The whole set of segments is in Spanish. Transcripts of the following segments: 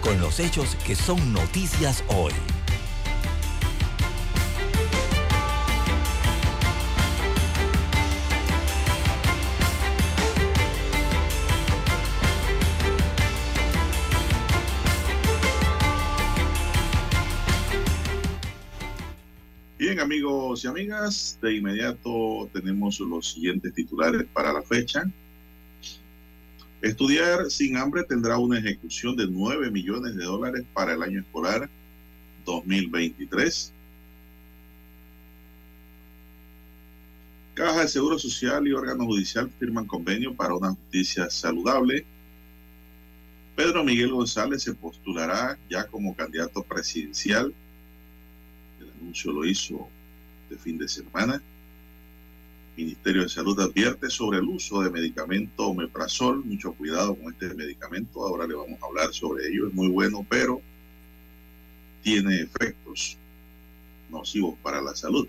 con los hechos que son noticias hoy. Bien, amigos y amigas, de inmediato tenemos los siguientes titulares para la fecha. Estudiar sin hambre tendrá una ejecución de 9 millones de dólares para el año escolar 2023. Caja de Seguro Social y órgano judicial firman convenio para una justicia saludable. Pedro Miguel González se postulará ya como candidato presidencial. El anuncio lo hizo de fin de semana. Ministerio de Salud advierte sobre el uso de medicamento omeprazol. Mucho cuidado con este medicamento. Ahora le vamos a hablar sobre ello. Es muy bueno, pero tiene efectos nocivos para la salud.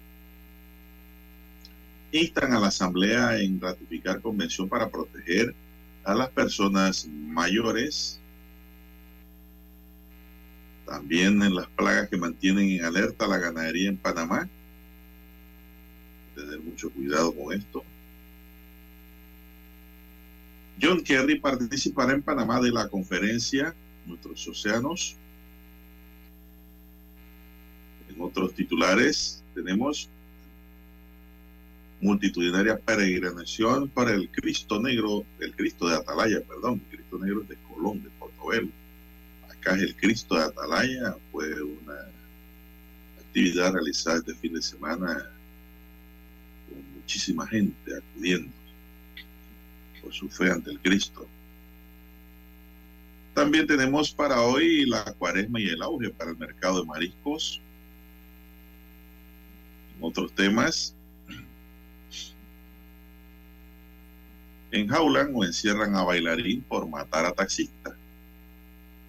Instan a la Asamblea en ratificar convención para proteger a las personas mayores. También en las plagas que mantienen en alerta la ganadería en Panamá tener mucho cuidado con esto. John Kerry participará en Panamá de la conferencia Nuestros Océanos. En otros titulares tenemos multitudinaria peregrinación para el Cristo Negro, el Cristo de Atalaya, perdón, el Cristo Negro de Colón, de Portobelo. Acá es el Cristo de Atalaya, fue una actividad realizada este fin de semana muchísima gente acudiendo por su fe ante el Cristo. También tenemos para hoy la cuaresma y el auge para el mercado de mariscos. Otros temas, enjaulan o encierran a bailarín por matar a taxista.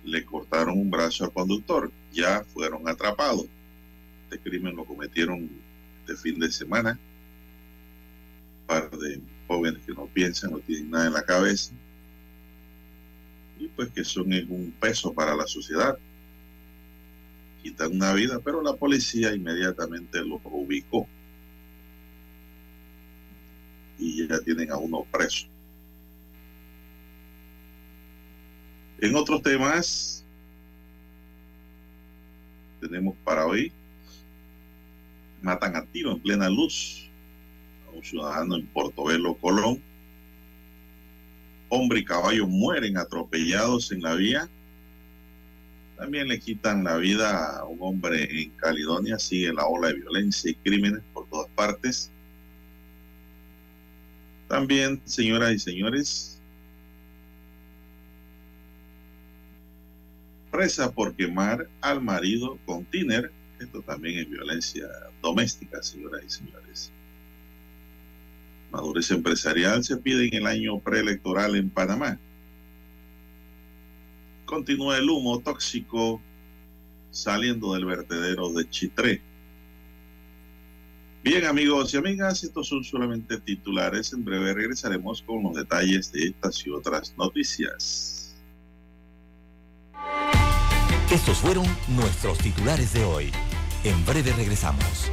Le cortaron un brazo al conductor, ya fueron atrapados. Este crimen lo cometieron este fin de semana de jóvenes que no piensan, no tienen nada en la cabeza, y pues que son un peso para la sociedad. Quitan una vida, pero la policía inmediatamente los ubicó y ya tienen a uno preso. En otros temas, tenemos para hoy, matan a tiro en plena luz un ciudadano en Portobelo, Colón. Hombre y caballo mueren atropellados en la vía. También le quitan la vida a un hombre en Caledonia. Sigue la ola de violencia y crímenes por todas partes. También, señoras y señores, presa por quemar al marido con tiner. Esto también es violencia doméstica, señoras y señores madurez empresarial se pide en el año preelectoral en Panamá. Continúa el humo tóxico saliendo del vertedero de Chitré. Bien amigos y amigas, estos son solamente titulares. En breve regresaremos con los detalles de estas y otras noticias. Estos fueron nuestros titulares de hoy. En breve regresamos.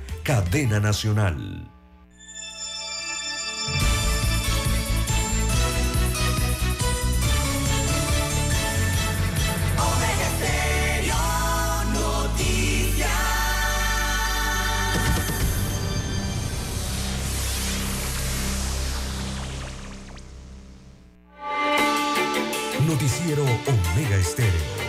Cadena Nacional. Noticiero Omega Estéreo.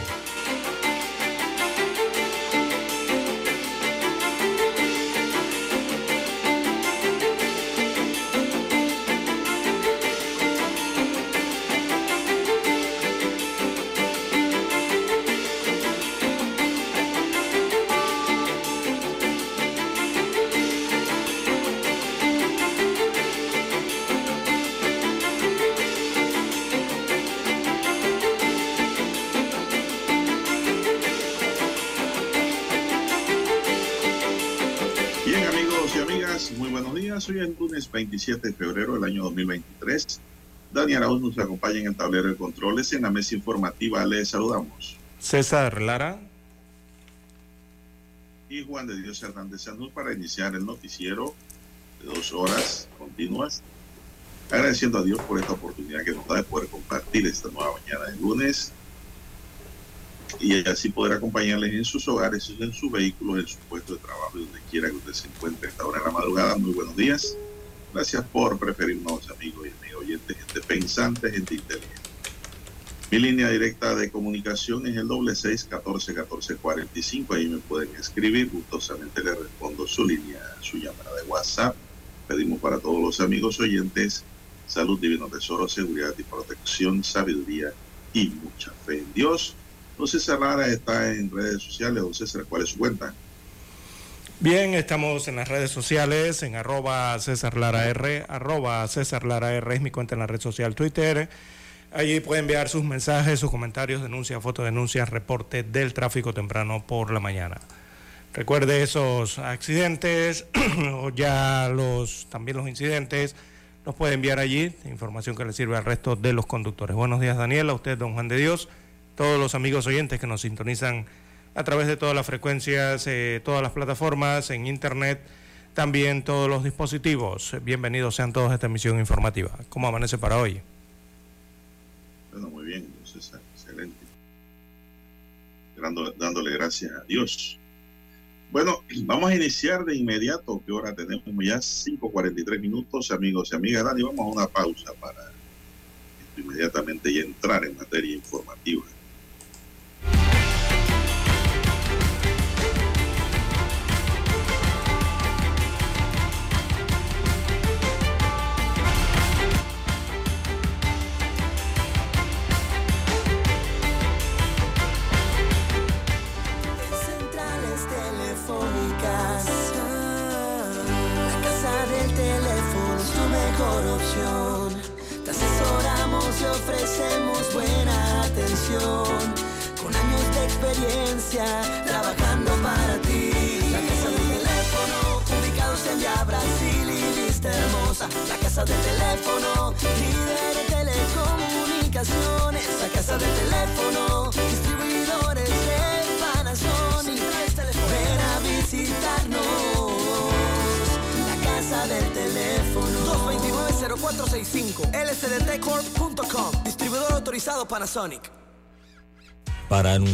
27 de febrero del año 2023. Dani Arauz nos acompaña en el tablero de controles. En la mesa informativa le saludamos. César Lara. Y Juan de Dios Hernández Sanuz para iniciar el noticiero de dos horas continuas. Agradeciendo a Dios por esta oportunidad que nos da de poder compartir esta nueva mañana de lunes y así poder acompañarles en sus hogares, en sus vehículos, en su puesto de trabajo, donde quiera que usted se encuentre a esta hora de la madrugada. Muy buenos días. Gracias por preferirnos, amigos y amigos oyentes, gente pensante, gente inteligente. Mi línea directa de comunicación es el doble seis catorce catorce cuarenta y cinco. Ahí me pueden escribir. Gustosamente le respondo su línea, su llamada de WhatsApp. Pedimos para todos los amigos oyentes salud, divino tesoro, seguridad y protección, sabiduría y mucha fe en Dios Don César Lara está en redes sociales. Don César, ¿cuál es su cuenta? Bien, estamos en las redes sociales, en arroba César Lara R, arroba César Lara es mi cuenta en la red social Twitter. Allí puede enviar sus mensajes, sus comentarios, denuncias, fotodenuncias, reporte del tráfico temprano por la mañana. Recuerde esos accidentes o ya los también los incidentes los puede enviar allí, información que le sirve al resto de los conductores. Buenos días Daniela, usted don Juan de Dios todos los amigos oyentes que nos sintonizan a través de todas las frecuencias, eh, todas las plataformas, en internet, también todos los dispositivos. Bienvenidos sean todos a esta emisión informativa. ¿Cómo amanece para hoy? Bueno, muy bien, César, excelente. dándole gracias a Dios. Bueno, vamos a iniciar de inmediato. ¿Qué hora tenemos? Ya 5.43 minutos, amigos y amigas. Dani, vamos a una pausa para inmediatamente ya entrar en materia informativa.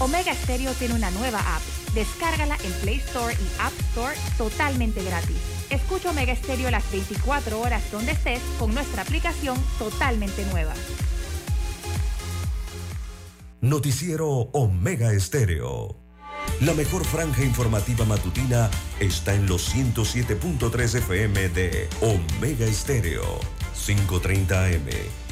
Omega Stereo tiene una nueva app. Descárgala en Play Store y App Store totalmente gratis. Escucha Omega Stereo las 24 horas donde estés con nuestra aplicación totalmente nueva. Noticiero Omega Estéreo. La mejor franja informativa matutina está en los 107.3 FM de Omega Estéreo, 530 AM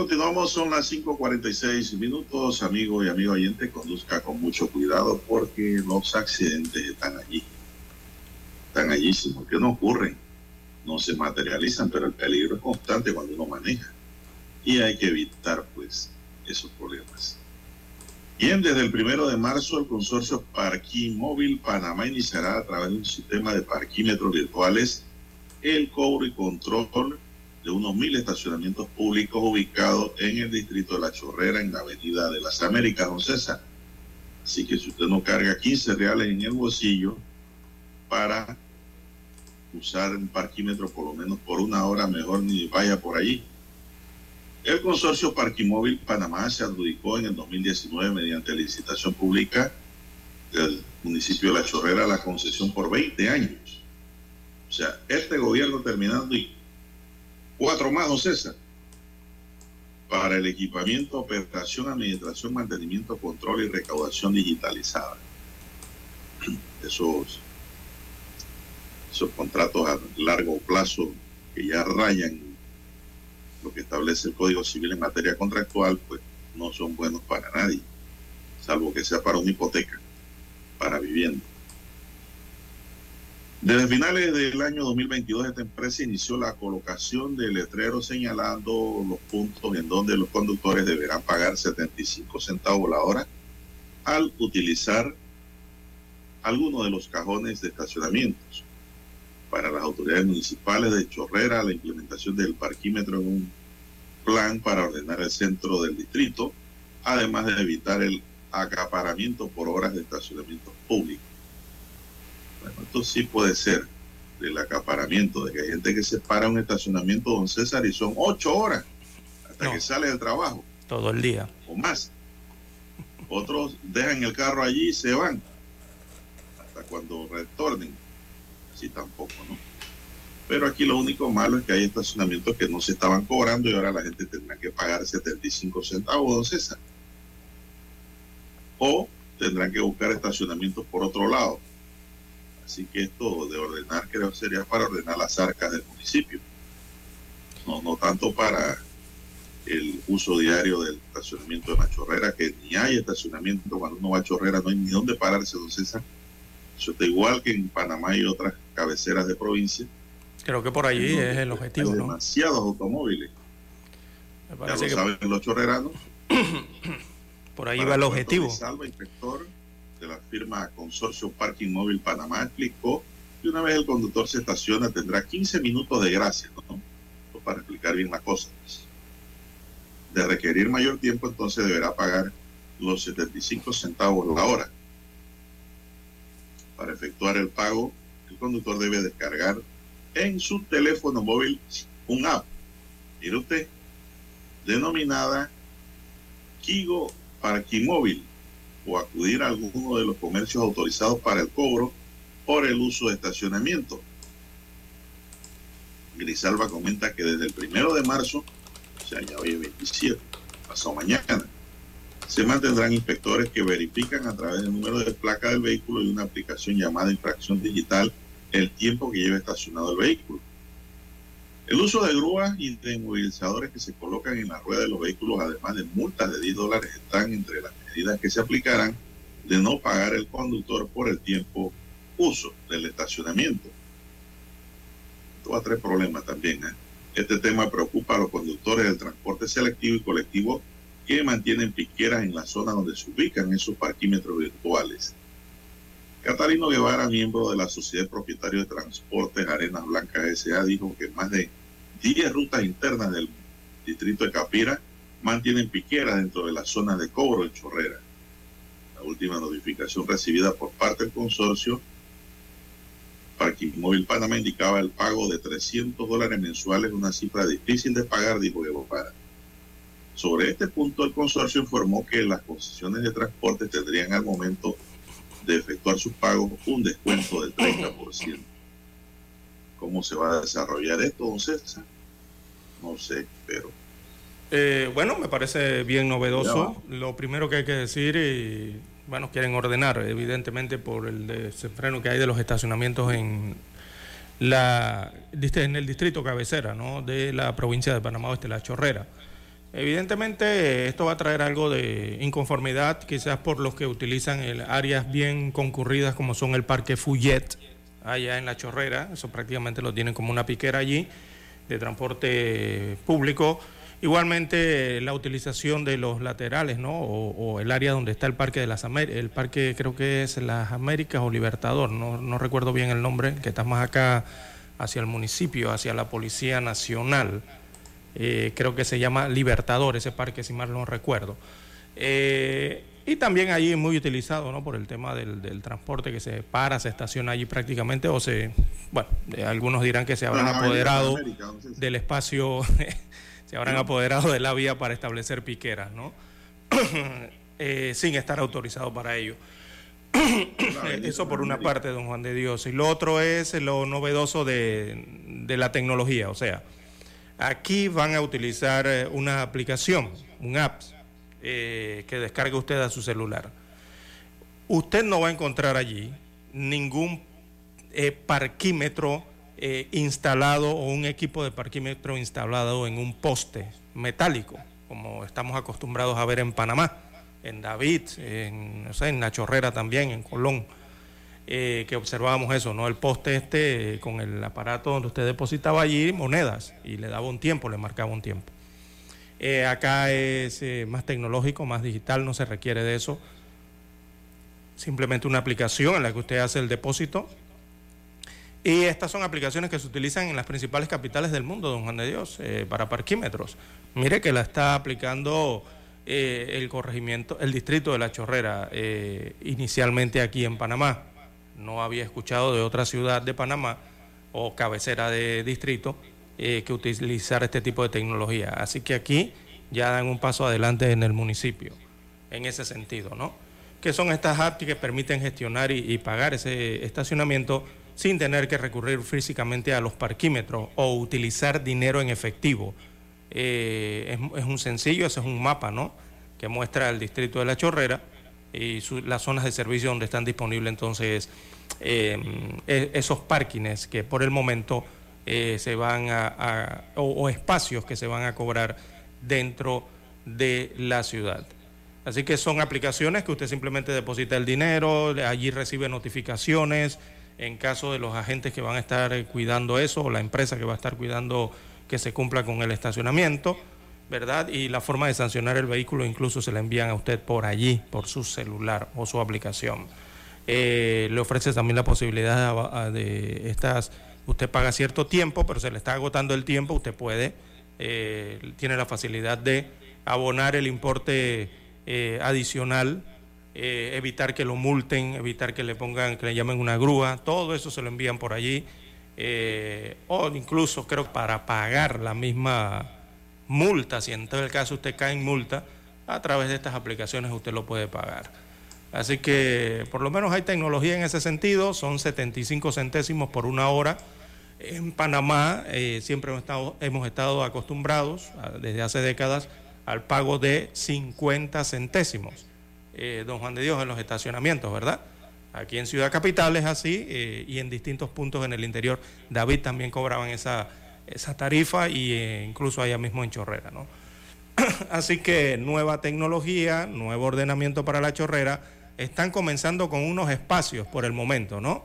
Continuamos, son las 5.46 minutos, amigo y amigo oyente, conduzca con mucho cuidado porque los accidentes están allí, están allí, sino que no ocurren, no se materializan, pero el peligro es constante cuando uno maneja y hay que evitar pues esos problemas. Bien, desde el primero de marzo el consorcio Parquí Móvil Panamá iniciará a través de un sistema de parquímetros virtuales el cobro y control de unos mil estacionamientos públicos ubicados en el distrito de La Chorrera, en la Avenida de las Américas, don César. Así que si usted no carga 15 reales en el bolsillo para usar un parquímetro por lo menos por una hora, mejor ni vaya por allí. El consorcio Parquimóvil Panamá se adjudicó en el 2019 mediante licitación pública del municipio de La Chorrera la concesión por 20 años. O sea, este gobierno terminando y Cuatro más, don César. Para el equipamiento, operación, administración, mantenimiento, control y recaudación digitalizada. Esos, esos contratos a largo plazo que ya rayan lo que establece el Código Civil en materia contractual, pues no son buenos para nadie, salvo que sea para una hipoteca, para vivienda. Desde finales del año 2022, esta empresa inició la colocación de letreros señalando los puntos en donde los conductores deberán pagar 75 centavos la hora al utilizar algunos de los cajones de estacionamientos. Para las autoridades municipales de Chorrera, la implementación del parquímetro en un plan para ordenar el centro del distrito, además de evitar el acaparamiento por horas de estacionamiento público. Bueno, esto sí puede ser del acaparamiento, de que hay gente que se para en un estacionamiento, don César, y son ocho horas hasta que sale del trabajo. Todo el día. O más. Otros dejan el carro allí y se van hasta cuando retornen. Así tampoco, ¿no? Pero aquí lo único malo es que hay estacionamientos que no se estaban cobrando y ahora la gente tendrá que pagar 75 centavos, don César. O tendrán que buscar estacionamientos por otro lado Así que esto de ordenar creo sería para ordenar las arcas del municipio. No, no tanto para el uso diario del estacionamiento de la chorrera, que ni hay estacionamiento cuando uno va a chorrera, no hay ni dónde pararse, don César. Eso está igual que en Panamá y otras cabeceras de provincia. Creo que por allí es el objetivo, hay demasiados automóviles. ya lo saben los chorreranos. por ahí va el objetivo. Salva, inspector de la firma Consorcio Parking Móvil Panamá explicó que una vez el conductor se estaciona tendrá 15 minutos de gracia, ¿no? Para explicar bien las cosas. De requerir mayor tiempo, entonces deberá pagar los 75 centavos la hora. Para efectuar el pago, el conductor debe descargar en su teléfono móvil un app, mire usted, denominada Kigo Parking Móvil o acudir a alguno de los comercios autorizados para el cobro por el uso de estacionamiento. Grisalva comenta que desde el primero de marzo, o sea, ya hoy es 27, pasado mañana, se mantendrán inspectores que verifican a través del número de placa del vehículo y una aplicación llamada infracción digital el tiempo que lleva estacionado el vehículo. El uso de grúas y de movilizadores que se colocan en la rueda de los vehículos, además de multas de 10 dólares, están entre las medidas que se aplicarán de no pagar el conductor por el tiempo uso del estacionamiento. Esto va a traer problemas también. ¿eh? Este tema preocupa a los conductores del transporte selectivo y colectivo que mantienen piqueras en la zona donde se ubican esos parquímetros virtuales. Catalino Guevara, miembro de la Sociedad Propietaria de Transportes Arenas Blancas S.A., dijo que más de 10 rutas internas del distrito de Capira mantienen piqueras dentro de la zona de cobro de Chorrera. La última notificación recibida por parte del consorcio Parking Móvil Panamá indicaba el pago de 300 dólares mensuales, una cifra difícil de pagar, dijo Guevara. Sobre este punto, el consorcio informó que las concesiones de transporte tendrían al momento de efectuar sus pagos un descuento del 30%. ¿Cómo se va a desarrollar esto, don César? No sé, pero eh, bueno, me parece bien novedoso. Lo primero que hay que decir, y bueno, quieren ordenar, evidentemente, por el desenfreno que hay de los estacionamientos en la en el distrito cabecera, ¿no? De la provincia de Panamá Oeste, La Chorrera. Evidentemente esto va a traer algo de inconformidad, quizás por los que utilizan áreas bien concurridas como son el Parque Fuyet, allá en La Chorrera, eso prácticamente lo tienen como una piquera allí de transporte público. Igualmente la utilización de los laterales, ¿no? O, el área donde está el Parque de las Américas, el parque creo que es las Américas o Libertador, no, no recuerdo bien el nombre, que está más acá hacia el municipio, hacia la Policía Nacional. Eh, creo que se llama Libertador, ese parque, si mal no recuerdo. Eh, y también allí es muy utilizado ¿no? por el tema del, transporte que se para, se estaciona allí prácticamente, o se, bueno, eh, algunos dirán que se habrán apoderado del espacio, se habrán apoderado de la vía para establecer piqueras, ¿no? sin estar autorizado para ello. Eso por una parte, don Juan de Dios. Y lo otro es lo novedoso de, de la tecnología, o sea, Aquí van a utilizar eh, una aplicación, un app eh, que descargue usted a su celular. Usted no va a encontrar allí ningún eh, parquímetro instalado o un equipo de parquímetro instalado en un poste metálico, como estamos acostumbrados a ver en Panamá, en David, en, no sé, en La Chorrera también, en Colón eh, que observábamos eso, ¿no? El poste este eh, con el aparato donde usted depositaba allí monedas y le daba un tiempo, le marcaba un tiempo. Eh, acá es más tecnológico, más digital, no se requiere de eso. Simplemente una aplicación en la que usted hace el depósito. Y estas son aplicaciones que se utilizan en las principales capitales del mundo, don Juan de Dios, para parquímetros. Mire que la está aplicando el corregimiento, el distrito de La Chorrera, inicialmente aquí en Panamá no había escuchado de otra ciudad de Panamá o cabecera de distrito eh, que utilizar este tipo de tecnología. Así que aquí ya dan un paso adelante en el municipio, en ese sentido, ¿no? Que son estas apps que permiten gestionar y, pagar ese estacionamiento sin tener que recurrir físicamente a los parquímetros o utilizar dinero en efectivo. Eh, es, un sencillo, ese es un mapa, ¿no? Que muestra el distrito de La Chorrera y las zonas de servicio donde están disponibles entonces em, e, esos parkings que por el momento eh, se van a, o, espacios que se van a cobrar dentro de la ciudad. Así que son aplicaciones que usted simplemente deposita el dinero, allí recibe notificaciones en caso de los agentes que van a estar cuidando eso o la empresa que va a estar cuidando que se cumpla con el estacionamiento. ¿verdad? Y la forma de sancionar el vehículo incluso se la envían a usted por allí, por su celular o su aplicación. Eh, le ofrece también la posibilidad de, estas, usted paga cierto tiempo, pero se le está agotando el tiempo, usted puede, eh, tiene la facilidad de abonar el importe eh, adicional, evitar que lo multen, evitar que le pongan, que le llamen una grúa, todo eso se lo envían por allí, o incluso creo para pagar la misma multa, si en todo el caso usted cae en multa, a través de estas aplicaciones usted lo puede pagar. Así que por lo menos hay tecnología en ese sentido, son 75 centésimos por una hora. En Panamá eh, siempre hemos estado, hemos estado acostumbrados desde hace décadas al pago de 50 centésimos, eh, don Juan de Dios, en los estacionamientos, ¿verdad? Aquí en Ciudad Capital es así eh, y en distintos puntos en el interior. David también cobraban esa, esa tarifa eh, incluso allá mismo en Chorrera. ¿no? Así que nueva tecnología, nuevo ordenamiento para la Chorrera, están comenzando con unos espacios por el momento, ¿no?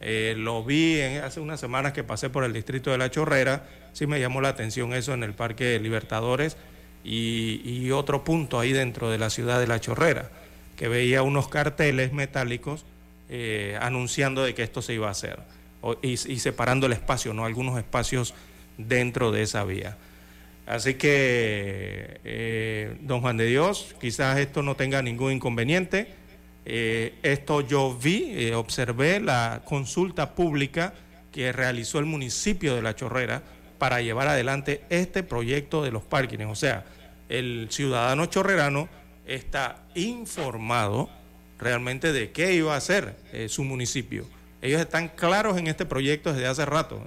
Eh, lo vi hace unas semanas que pasé por el distrito de La Chorrera, sí me llamó la atención eso en el Parque Libertadores y, otro punto ahí dentro de la ciudad de La Chorrera, que veía unos carteles metálicos eh, anunciando de que esto se iba a hacer y, y, separando el espacio, ¿no? Algunos espacios dentro de esa vía. Así que, eh, don Juan de Dios, quizás esto no tenga ningún inconveniente. Eh, esto yo vi, eh, observé la consulta pública que realizó el municipio de La Chorrera para llevar adelante este proyecto de los parkings. O sea, el ciudadano chorrerano está informado realmente de qué iba a hacer su municipio. Ellos están claros en este proyecto desde hace rato.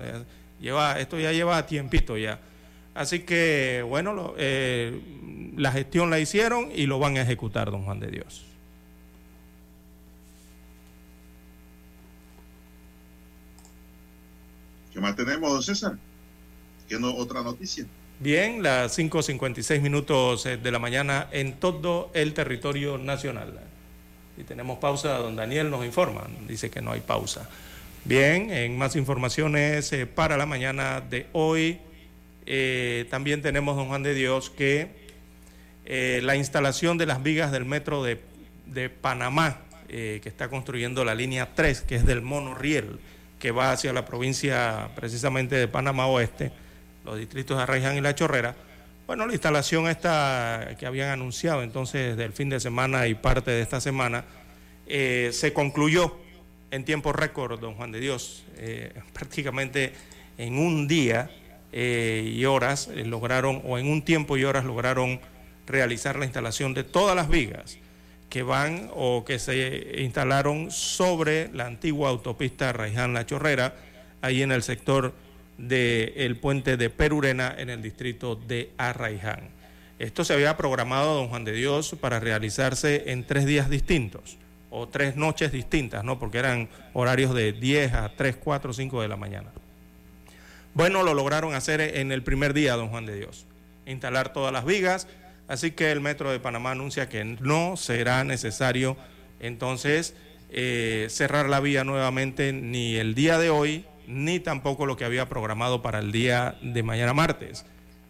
Lleva, esto ya lleva tiempito ya. Así que, bueno, eh, la gestión la hicieron y lo van a ejecutar, don Juan de Dios. ¿Qué más tenemos, don César? ¿Qué no, otra noticia? Bien, las 5.56 minutos eh, de la mañana en todo el territorio nacional. Y tenemos pausa, don Daniel nos informa, dice que no hay pausa. Bien, en más informaciones eh, para la mañana de hoy, eh, también tenemos, don Juan de Dios, que la instalación de las vigas del metro de, Panamá, que está construyendo la línea 3, que es del monorriel, que va hacia la provincia precisamente de Panamá Oeste, los distritos de Arraiján y La Chorrera. Bueno, la instalación esta que habían anunciado entonces del fin de semana y parte de esta semana eh, se concluyó en tiempo récord, don Juan de Dios, eh, prácticamente en un día eh, y horas lograron, o en un tiempo y horas lograron realizar la instalación de todas las vigas que van o que se instalaron sobre la antigua autopista Arraiján-La Chorrera, ahí en el sector del puente de Perurena en el distrito de Arraiján. Esto se había programado, don Juan de Dios, para realizarse en tres días distintos o tres noches distintas, ¿no? Porque eran horarios de 10 a 3, 4, 5 de la mañana. Bueno, lo lograron hacer en el primer día, don Juan de Dios. Instalar todas las vigas, así que el Metro de Panamá anuncia que no será necesario entonces eh, cerrar la vía nuevamente ni el día de hoy ni tampoco lo que había programado para el día de mañana martes,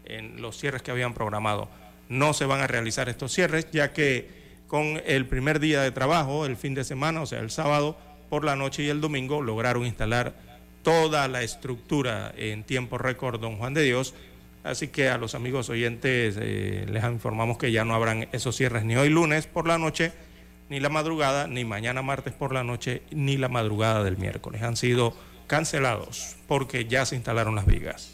en los cierres que habían programado. No se van a realizar estos cierres, ya que con el primer día de trabajo, el fin de semana, o sea, el sábado por la noche y el domingo, lograron instalar toda la estructura en tiempo récord, don Juan de Dios. Así que a los amigos oyentes eh, les informamos que ya no habrán esos cierres ni hoy lunes por la noche, ni la madrugada, ni mañana martes por la noche, ni la madrugada del miércoles. Han sido cancelados porque ya se instalaron las vigas.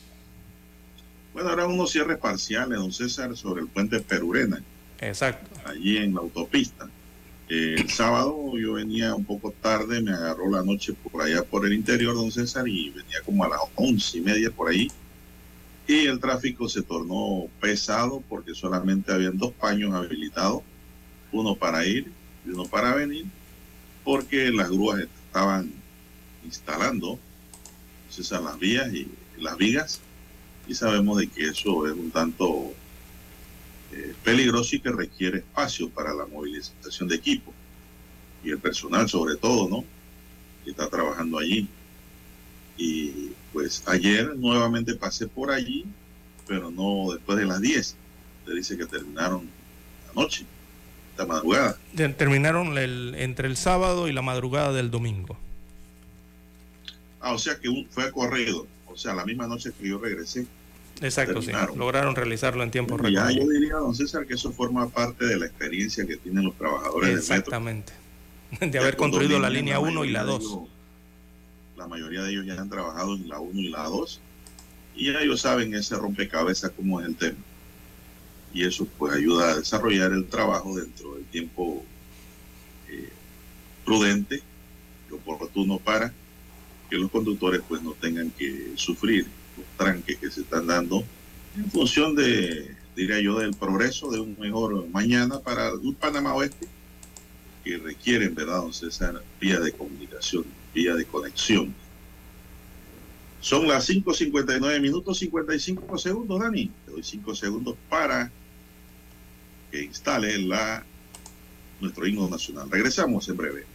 Bueno, ahora unos cierres parciales, don César, sobre el puente Perurena. Exacto. Allí en la autopista. el sábado yo venía un poco tarde, me agarró la noche por allá por el interior, don César, y venía como a las once y media por ahí. Y el tráfico se tornó pesado porque solamente habían dos paños habilitados, uno para ir y uno para venir, porque las grúas estaban instalando César, las vías y las vigas y sabemos de que eso es un tanto eh, peligroso y que requiere espacio para la movilización de equipo y el personal sobre todo, ¿no? Que está trabajando allí. Y pues ayer nuevamente pasé por allí, pero no después de las 10. Se dice que terminaron anoche, esta madrugada. Terminaron entre el sábado y la madrugada del domingo. Ah, o sea que un, fue corrido. O sea, la misma noche que yo regresé. Exacto, sí. Lograron realizarlo en tiempo récord. Ya yo diría, don César, que eso forma parte de la experiencia que tienen los trabajadores Exactamente. De haber construido la línea 1 y la 2. La mayoría de ellos ya han trabajado en la 1 y la 2. Y ya ellos saben ese rompecabezas cómo es el tema. Y eso pues ayuda a desarrollar el trabajo dentro del tiempo eh, prudente y oportuno para que los conductores pues no tengan que sufrir los tranques que se están dando en función de, diría yo, del progreso de un mejor mañana para un Panamá Oeste que requieren, ¿verdad, don César? Vía de comunicación, vía de conexión. Son las 5.59 minutos 55 segundos, Dani. Te doy 5 segundos para que instale la, nuestro himno nacional. Regresamos en breve.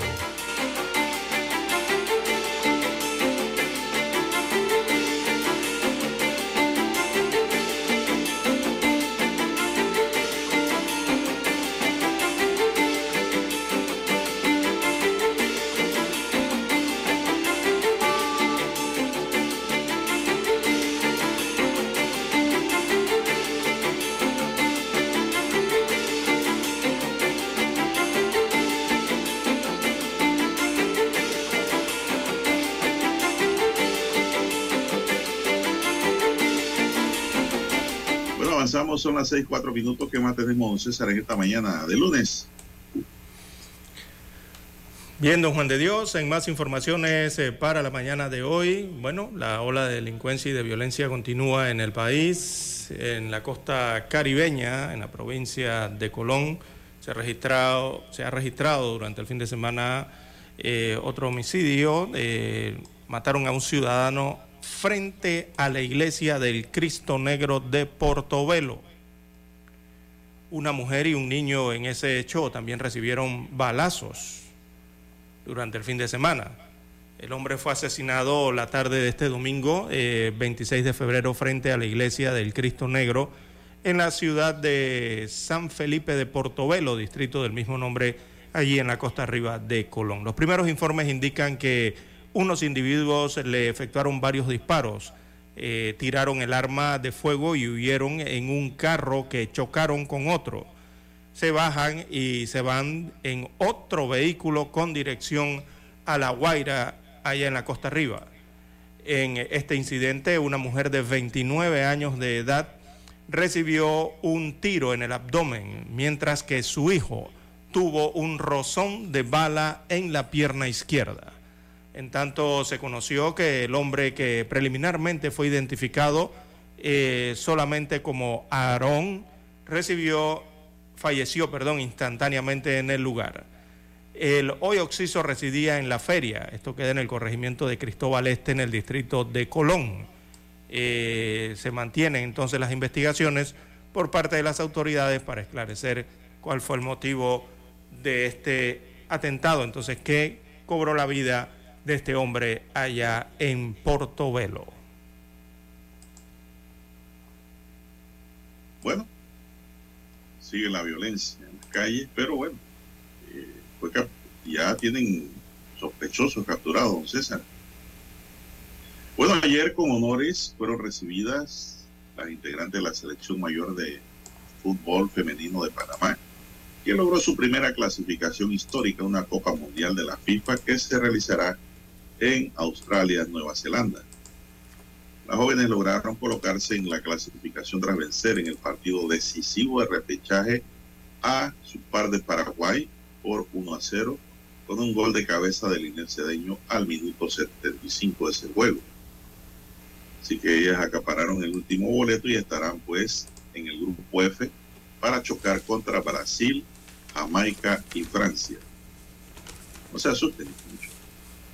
Son las seis, cuatro minutos. que más tenemos, César, en esta mañana de lunes? Bien, don Juan de Dios, en más informaciones eh, para la mañana de hoy. Bueno, la ola de delincuencia y de violencia continúa en el país, en la costa caribeña, en la provincia de Colón. Se ha registrado, se ha registrado durante el fin de semana eh, otro homicidio. Eh, mataron a un ciudadano frente a la iglesia del Cristo Negro de Portobelo. Una mujer y un niño en ese hecho también recibieron balazos durante el fin de semana. El hombre fue asesinado la tarde de este domingo, 26 eh, de febrero, frente a la iglesia del Cristo Negro en la ciudad de San Felipe de Portobelo, distrito del mismo nombre, allí en la costa arriba de Colón. Los primeros informes indican que unos individuos le efectuaron varios disparos, eh, tiraron el arma de fuego y huyeron en un carro que chocaron con otro. Se bajan y se van en otro vehículo con dirección a La Guaira, allá en la costa arriba. En este incidente, una mujer de 29 años de edad recibió un tiro en el abdomen, mientras que su hijo tuvo un rozón de bala en la pierna izquierda. En tanto, se conoció que el hombre que preliminarmente fue identificado eh, solamente como Aarón recibió, falleció, perdón, instantáneamente en el lugar. El hoy Oxiso residía en la feria, esto queda en el corregimiento de Cristóbal Este, en el distrito de Colón. Eh, se mantienen entonces las investigaciones por parte de las autoridades para esclarecer cuál fue el motivo de este atentado, entonces, ¿qué cobró la vida de este hombre allá en Portobelo. Bueno, sigue la violencia en las calles, pero bueno, eh, ya tienen sospechosos capturados, don César. Bueno, ayer con honores fueron recibidas las integrantes de la selección mayor de fútbol femenino de Panamá que logró su primera clasificación histórica, una Copa Mundial de la FIFA que se realizará en Australia, Nueva Zelanda. Las jóvenes lograron colocarse en la clasificación tras vencer en el partido decisivo de repechaje a su par de Paraguay por 1 a 0 con un gol de cabeza del Inés Cedeño al minuto 75 de ese juego. Así que ellas acapararon el último boleto y estarán pues en el grupo F para chocar contra Brasil, Jamaica y Francia. No se asusten mucho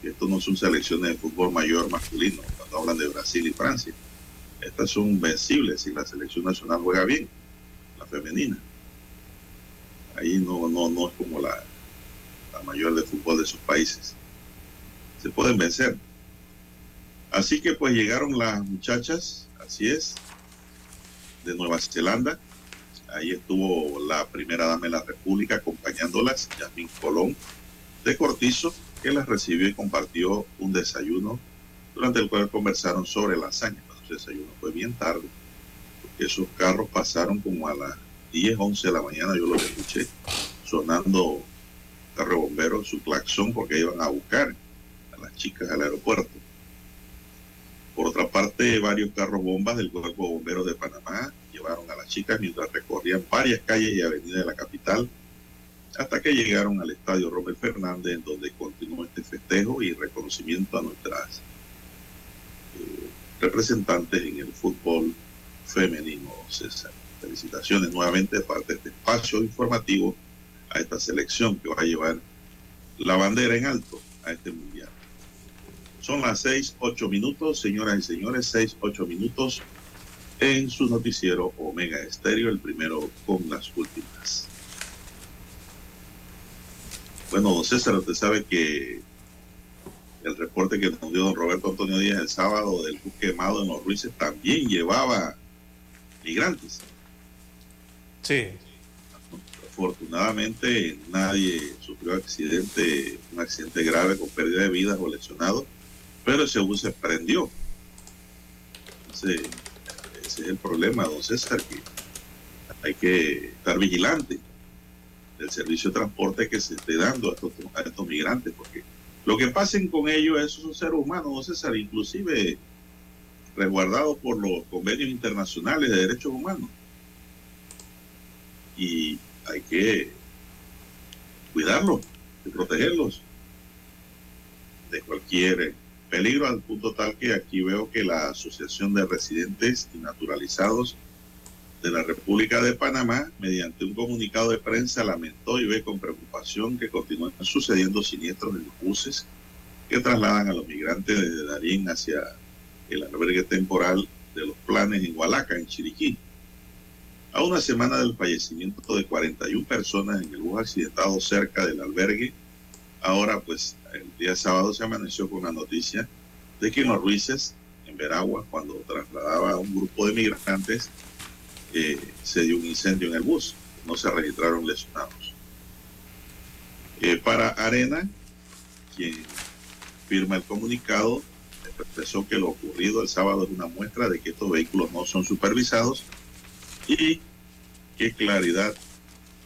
esto no son selecciones de fútbol mayor masculino, cuando hablan de Brasil y Francia. Estas son vencibles si la selección nacional juega bien, la femenina. Ahí no, no, no es como la, la mayor de fútbol de sus países. Se pueden vencer. Así que pues llegaron las muchachas, así es, de Nueva Zelanda. Ahí estuvo la primera dama de la República acompañándolas, Yasmin Colón, de Cortizo, que las recibió y compartió un desayuno durante el cual conversaron sobre la hazaña. El desayuno fue bien tarde, porque esos carros pasaron como a las 10, 11 de la mañana, yo los escuché sonando carro bombero su claxón porque iban a buscar a las chicas al aeropuerto. Por otra parte, varios carros bombas del Cuerpo de Bomberos de Panamá llevaron a las chicas mientras recorrían varias calles y avenidas de la capital hasta que llegaron al estadio Robert Fernández, en donde continuó este festejo y reconocimiento a nuestras eh, representantes en el fútbol femenino, César. Felicitaciones nuevamente de parte de este espacio informativo a esta selección que va a llevar la bandera en alto a este mundial. Son las seis, ocho minutos, señoras y señores, seis, ocho minutos en su noticiero Omega Estéreo, el primero con las últimas. Bueno, don César, usted sabe que el reporte que nos dio don Roberto Antonio Díaz el sábado del bus quemado en los Ruices también llevaba migrantes. Sí. Afortunadamente nadie sufrió accidente, un accidente grave con pérdida de vidas o lesionados, pero ese bus se prendió. Ese, ese es el problema, don César, que hay que estar vigilante del servicio de transporte que se esté dando a estos, migrantes, porque lo que pasen con ellos es un ser humano, don César, inclusive resguardado por los convenios internacionales de derechos humanos. Y hay que cuidarlos y protegerlos de cualquier peligro al punto tal que aquí veo que la Asociación de Residentes y Naturalizados de la República de Panamá, mediante un comunicado de prensa, lamentó y ve con preocupación que continúan sucediendo siniestros en los buses que trasladan a los migrantes desde Darín hacia el albergue temporal de los planes en Hualaca, en Chiriquí. A una semana del fallecimiento de 41 personas en el bus accidentado cerca del albergue, ahora pues el día sábado se amaneció con la noticia de que en los Ruices, en Veragua, cuando trasladaba a un grupo de migrantes, se dio un incendio en el bus. No se registraron lesionados. Eh, para Arena, quien firma el comunicado, expresó que lo ocurrido el sábado es una muestra de que estos vehículos no son supervisados y qué claridad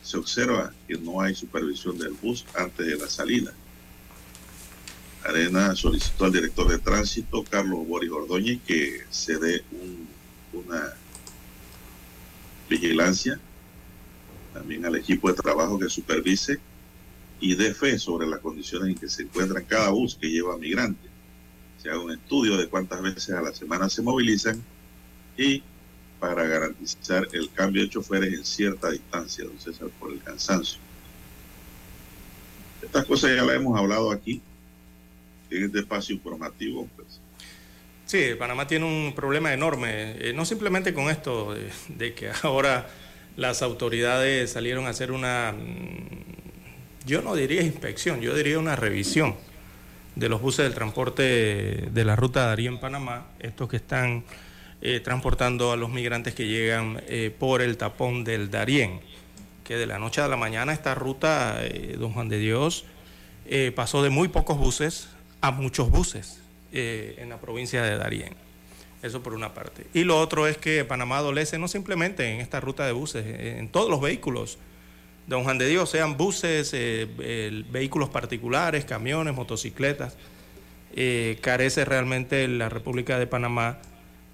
se observa que no hay supervisión del bus antes de la salida. Arena solicitó al director de tránsito, Carlos Boris Ordóñez, que se dé un, una vigilancia, también al equipo de trabajo que supervise y dé fe sobre las condiciones en que se encuentran cada bus que lleva migrantes. Se haga un estudio de cuántas veces a la semana se movilizan y para garantizar el cambio de choferes en cierta distancia, don César, por el cansancio. Estas cosas ya las hemos hablado aquí, en este espacio informativo. Pues. Sí, Panamá tiene un problema enorme, eh, no simplemente con esto, de, de, que ahora las autoridades salieron a hacer una, mm, yo no diría inspección, yo diría una revisión de los buses del transporte de la ruta de en Panamá, estos que están eh, transportando a los migrantes que llegan eh, por el tapón del Darién, que de la noche a la mañana esta ruta, eh, don Juan de Dios, eh, pasó de muy pocos buses a muchos buses en la provincia de Darién. Eso por una parte. Y lo otro es que Panamá adolece no simplemente en esta ruta de buses, en todos los vehículos. Don Juan de Dios, sean buses, vehículos particulares, camiones, motocicletas, carece realmente la República de Panamá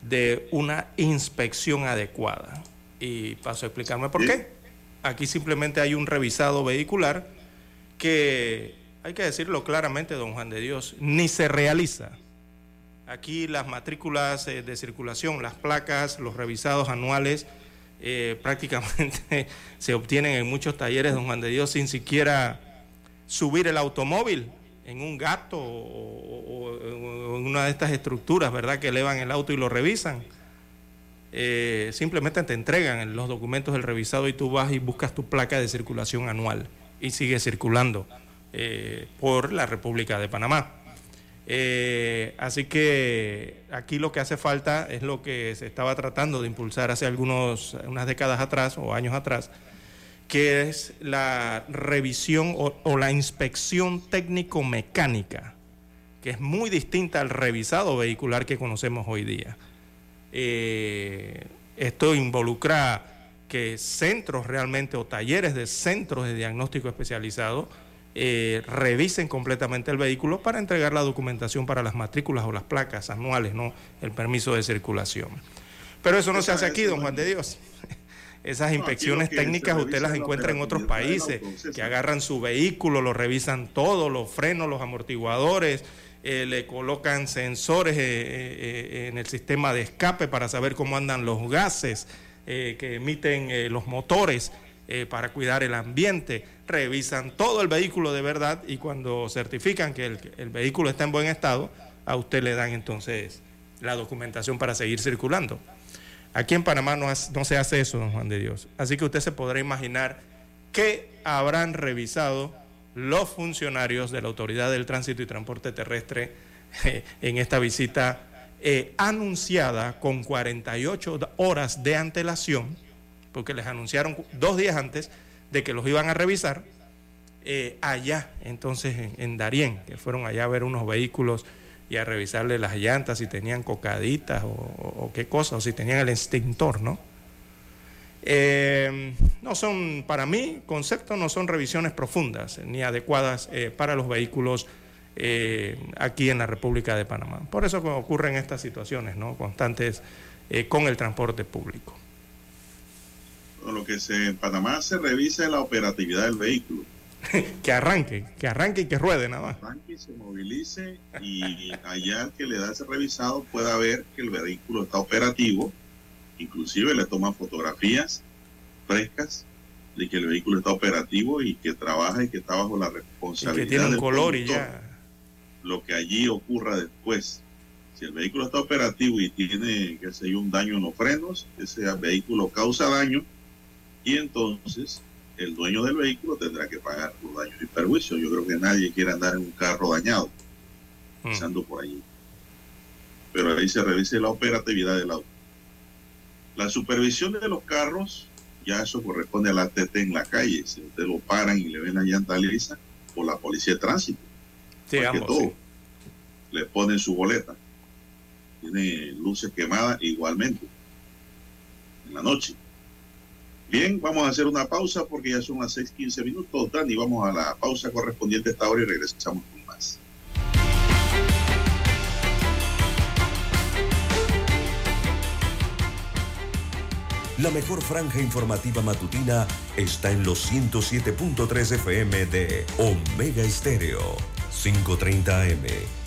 de una inspección adecuada. Y paso a explicarme por qué. Aquí simplemente hay un revisado vehicular que, hay que decirlo claramente, don Juan de Dios, ni se realiza. Aquí las matrículas eh, de circulación, las placas, los revisados anuales, eh, prácticamente se obtienen en muchos talleres, don Juan de Dios, sin siquiera subir el automóvil en un gato o, en una de estas estructuras, ¿verdad? Que elevan el auto y lo revisan. Eh, simplemente te entregan los documentos del revisado y tú vas y buscas tu placa de circulación anual y sigue circulando eh, por la República de Panamá. Eh, así que aquí lo que hace falta es lo que se estaba tratando de impulsar hace algunos, décadas atrás o años atrás, que es la revisión o, o la inspección técnico-mecánica, que es muy distinta al revisado vehicular que conocemos hoy día. Eh, esto involucra que centros realmente o talleres de centros de diagnóstico especializado eh, revisen completamente el vehículo para entregar la documentación para las matrículas o las placas anuales, no el permiso de circulación. Pero eso no se hace aquí, don Juan de Dios. esas inspecciones técnicas usted las encuentra en otros países, que agarran su vehículo, lo revisan todo, los frenos, los amortiguadores, eh, le colocan sensores eh, eh, en el sistema de escape para saber cómo andan los gases que emiten los motores para cuidar el ambiente, revisan todo el vehículo de verdad y cuando certifican que el, el vehículo está en buen estado, a usted le dan entonces la documentación para seguir circulando. Aquí en Panamá no, no, se hace eso, don Juan de Dios. Así que usted se podrá imaginar qué habrán revisado los funcionarios de la Autoridad del Tránsito y Transporte Terrestre eh, en esta visita eh, anunciada con 48 horas de antelación, porque les anunciaron dos días antes de que los iban a revisar eh, allá, entonces en, Darién, que fueron allá a ver unos vehículos y a revisarle las llantas si tenían cocaditas o, qué cosa, o si tenían el extintor, ¿no? Eh, no son, para mí, conceptos no son revisiones profundas ni adecuadas eh, para los vehículos eh, aquí en la República de Panamá. Por eso ocurren estas situaciones ¿no? constantes con el transporte público. Lo que se, en Panamá se revisa la operatividad del vehículo. que arranque, que arranque y que ruede nada más. Arranque y se movilice y allá que le da ese revisado pueda ver que el vehículo está operativo inclusive le toman fotografías frescas de que el vehículo está operativo y que trabaja y que está bajo la responsabilidad. Y que tiene un color y ya. Lo que allí ocurra después. Si el vehículo está operativo y tiene, que sé un daño en los frenos, ese vehículo causa daño y entonces el dueño del vehículo tendrá que pagar los daños y perjuicios. Yo creo que nadie quiere andar en un carro dañado, mm. pasando por allí. Pero ahí se revise la operatividad del auto. La supervisión de los carros, ya eso corresponde al ATT en la calle. Si usted lo paran y le ven la llanta lisa, o la policía de tránsito. Sí, todo. Le ponen su boleta. Tiene luces quemadas igualmente. En la noche. Bien, vamos a hacer una pausa porque ya son las 6:15 minutos, y Vamos a la pausa correspondiente a esta hora y regresamos con más. La mejor franja informativa matutina está en los 107.3 FM de Omega Estéreo. 5.30 AM.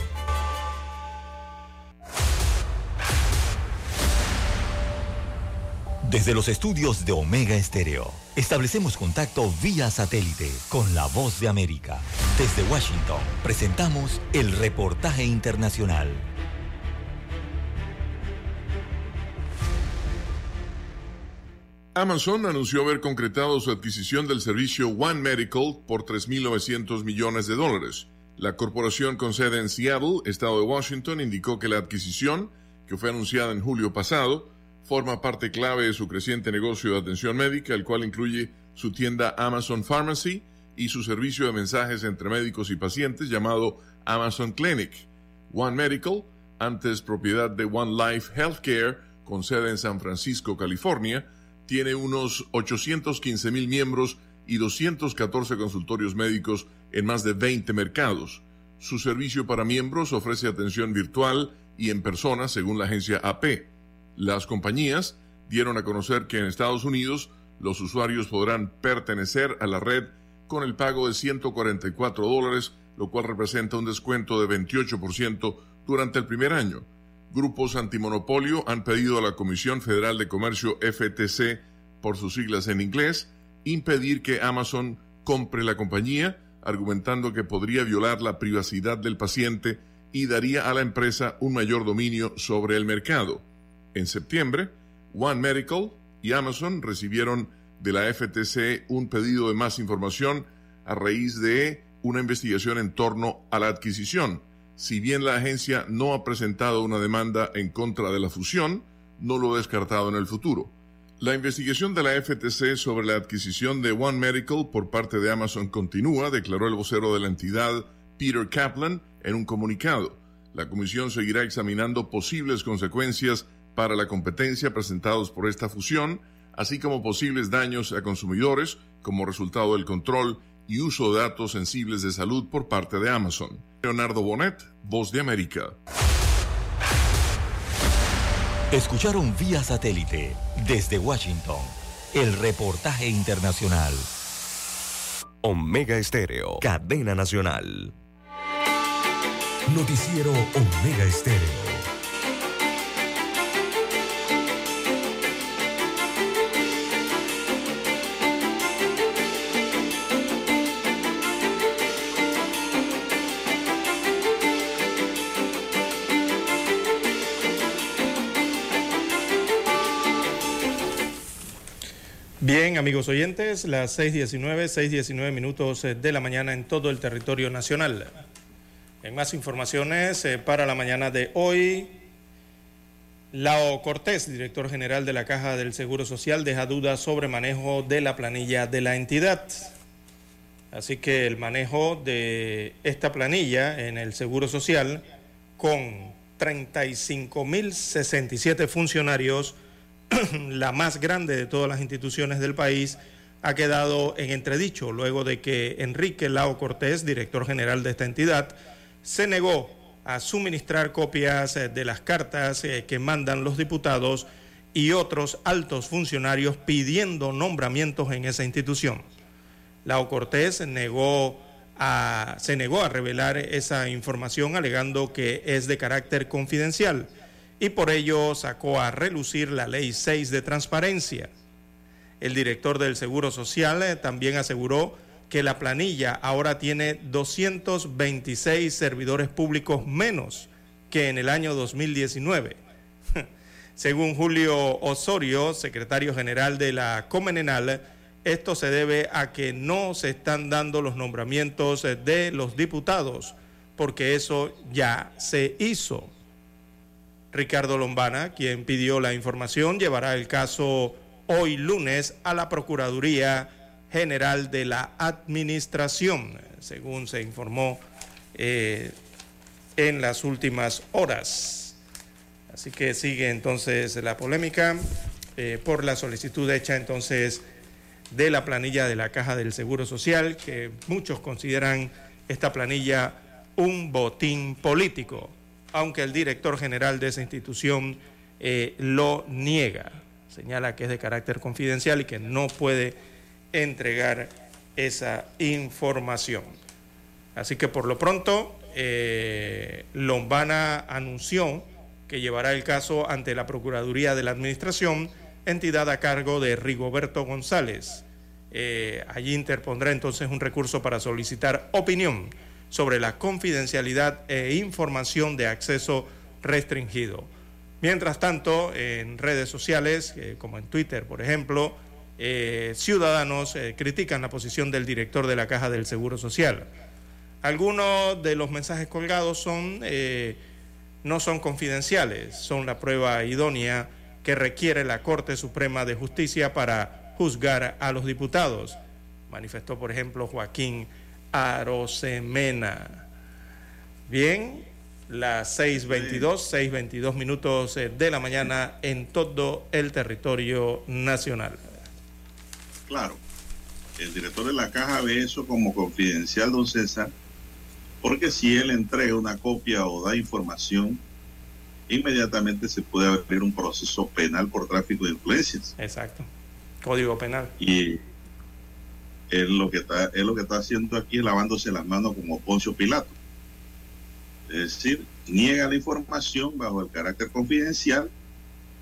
Desde los estudios de Omega Estéreo, establecemos contacto vía satélite con la voz de América. Desde Washington, presentamos el reportaje internacional. Amazon anunció haber concretado su adquisición del servicio One Medical por 3.900 millones de dólares. La corporación con sede en Seattle, estado de Washington, indicó que la adquisición, que fue anunciada en julio pasado, forma parte clave de su creciente negocio de atención médica, el cual incluye su tienda Amazon Pharmacy y su servicio de mensajes entre médicos y pacientes llamado Amazon Clinic. One Medical, antes propiedad de One Life Healthcare, con sede en San Francisco, California, tiene unos 815 mil miembros y 214 consultorios médicos en más de 20 mercados. Su servicio para miembros ofrece atención virtual y en persona, según la agencia AP. Las compañías dieron a conocer que en Estados Unidos los usuarios podrán pertenecer a la red con el pago de 144 dólares, lo cual representa un descuento de 28% durante el primer año grupos antimonopolio han pedido a la Comisión Federal de Comercio FTC, por sus siglas en inglés, impedir que Amazon compre la compañía, argumentando que podría violar la privacidad del paciente y daría a la empresa un mayor dominio sobre el mercado. En septiembre, One Medical y Amazon recibieron de la FTC un pedido de más información a raíz de una investigación en torno a la adquisición si bien la agencia no ha presentado una demanda en contra de la fusión, no lo ha descartado en el futuro. La investigación de la FTC sobre la adquisición de One Medical por parte de Amazon continúa, declaró el vocero de la entidad, Peter Kaplan en un comunicado. La comisión seguirá examinando posibles consecuencias para la competencia presentados por esta fusión, así como posibles daños a consumidores como resultado del control y uso de datos sensibles de salud por parte de Amazon. Leonardo Bonet, Voz de América. Escucharon vía satélite desde Washington el reportaje internacional. Omega Estéreo, cadena nacional. Noticiero Omega Estéreo. Amigos oyentes, las 6.19, 6.19 minutos eh, de la mañana en todo el territorio nacional. En más informaciones eh, para la mañana de hoy, Lao Cortés, director general de la Caja del Seguro Social, deja dudas sobre manejo de la planilla de la entidad. Así que el manejo de esta planilla en el Seguro Social con 35.067 funcionarios la más grande de todas las instituciones del país, ha quedado en entredicho luego de que Enrique Lao Cortés, director general de esta entidad, se negó a suministrar copias eh, de las cartas eh, que mandan los diputados y otros altos funcionarios pidiendo nombramientos en esa institución. Lao Cortés negó a, se negó a revelar esa información alegando que es de carácter confidencial y por ello sacó a relucir la Ley 6 de transparencia. El director del Seguro Social eh, también aseguró que la planilla ahora tiene 226 servidores públicos menos que en el año 2019. Según Julio Osorio, secretario general de la Comenenal, esto se debe a que no se están dando los nombramientos eh, de los diputados, porque eso ya se hizo. Ricardo Lombana, quien pidió la información, llevará el caso hoy lunes a la Procuraduría General de la Administración, según se informó eh, en las últimas horas. Así que sigue entonces la polémica eh, por la solicitud hecha entonces de la planilla de la Caja del Seguro Social, que muchos consideran esta planilla un botín político aunque el director general de esa institución eh, lo niega. Señala que es de carácter confidencial y que no puede entregar esa información. Así que por lo pronto, eh, Lombana anunció que llevará el caso ante la Procuraduría de la Administración, entidad a cargo de Rigoberto González. Eh, allí interpondrá entonces un recurso para solicitar opinión sobre la confidencialidad e información de acceso restringido. Mientras tanto, en redes sociales, eh, como en Twitter, por ejemplo, eh, ciudadanos eh, critican la posición del director de la Caja del Seguro Social. Algunos de los mensajes colgados son, no son confidenciales, son la prueba idónea que requiere la Corte Suprema de Justicia para juzgar a los diputados, manifestó, por ejemplo, Joaquín Arosemena. Bien, las 6.22, 6.22 minutos eh, de la mañana en todo el territorio nacional. Claro, el director de la caja ve eso como confidencial, don César, porque si él entrega una copia o da información, inmediatamente se puede abrir un proceso penal por tráfico de influencias. Exacto, código penal. Y él lo que está, él lo que está haciendo aquí lavándose las manos como Poncio Pilato. Es decir, niega la información bajo el carácter confidencial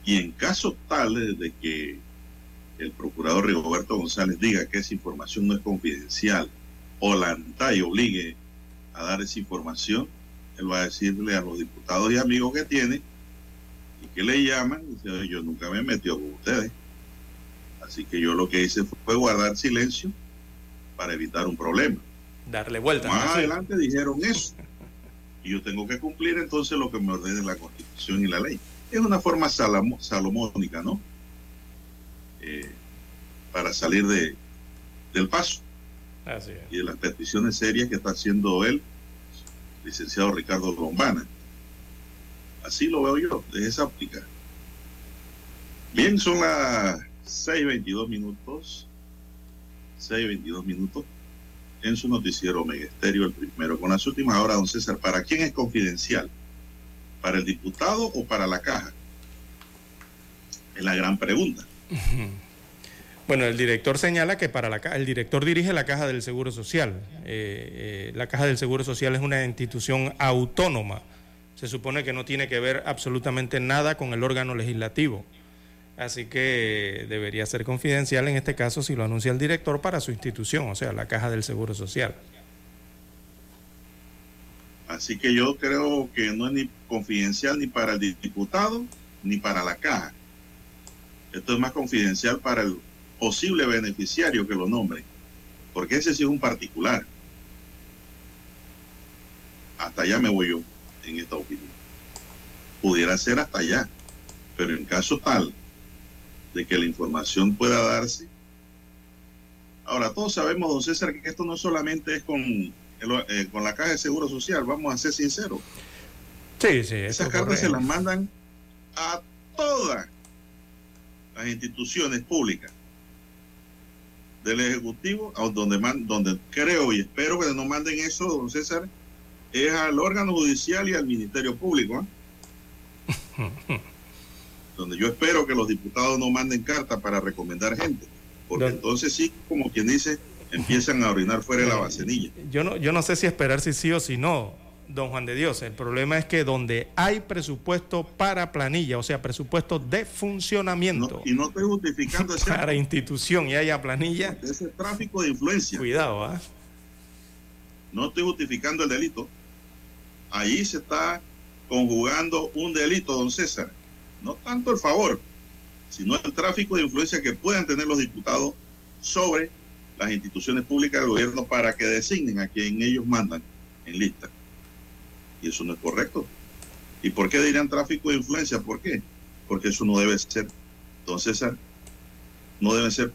y en caso tal de que el procurador Rigoberto González diga que esa información no es confidencial o la ANTAI obligue a dar esa información, él va a decirle a los diputados y amigos que tiene y que le llaman, dice, yo nunca me he metido con ustedes. Así que yo lo que hice fue guardar silencio para evitar un problema. Darle vuelta. Más adelante dijeron eso. Y yo tengo que cumplir entonces lo que me ordene la Constitución y la ley. Es una forma salomónica, ¿no? Eh, para salir de, del paso. Así es. Y de las peticiones serias que está haciendo él licenciado Ricardo Lombana. Así lo veo yo, desde esa óptica. Bien, son las 6.22 minutos. 6.22 minutos. En su noticiero Megesterio, el primero. Con las últimas horas, don César, ¿para quién es confidencial? ¿Para el diputado o para la caja? Es la gran pregunta. Bueno, el director señala que para la el director dirige la Caja del Seguro Social. Eh, eh, la Caja del Seguro Social es una institución autónoma. Se supone que no tiene que ver absolutamente nada con el órgano legislativo. Así que debería ser confidencial en este caso si lo anuncia el director para su institución, o sea, la Caja del Seguro Social. Así que yo creo que no es ni confidencial ni para el diputado ni para la caja. Esto es más confidencial para el posible beneficiario que lo nombre, porque ese sí es un particular. Hasta allá me voy yo en esta opinión. Pudiera ser hasta allá, pero en caso tal de que la información pueda darse. Ahora, todos sabemos, don César, que esto no solamente es con, eh, con la Caja de Seguro Social, vamos a ser sinceros. Sí, sí. Esas cartas se las mandan a todas las instituciones públicas del Ejecutivo, a donde, donde creo y espero que no manden eso, don César, es al órgano judicial y al Ministerio Público. ¿eh? donde yo espero que los diputados no manden cartas para recomendar gente, porque entonces sí, como quien dice, empiezan a orinar fuera de la vacenilla. Yo no, yo no sé si esperar si sí o si no, don Juan de Dios. El problema es que donde hay presupuesto para planilla, o sea, presupuesto de funcionamiento. y no estoy justificando ese. Para institución y haya planilla. Ese tráfico de influencia. Cuidado, ¿ah? No estoy justificando el delito. Ahí se está conjugando un delito, don César no tanto el favor, sino el tráfico de influencia que puedan tener los diputados sobre las instituciones públicas del gobierno para que designen a quien ellos mandan en lista. Y eso no es correcto. ¿Y por qué dirían tráfico de influencia? ¿Por qué? Porque eso no debe ser, César, no deben ser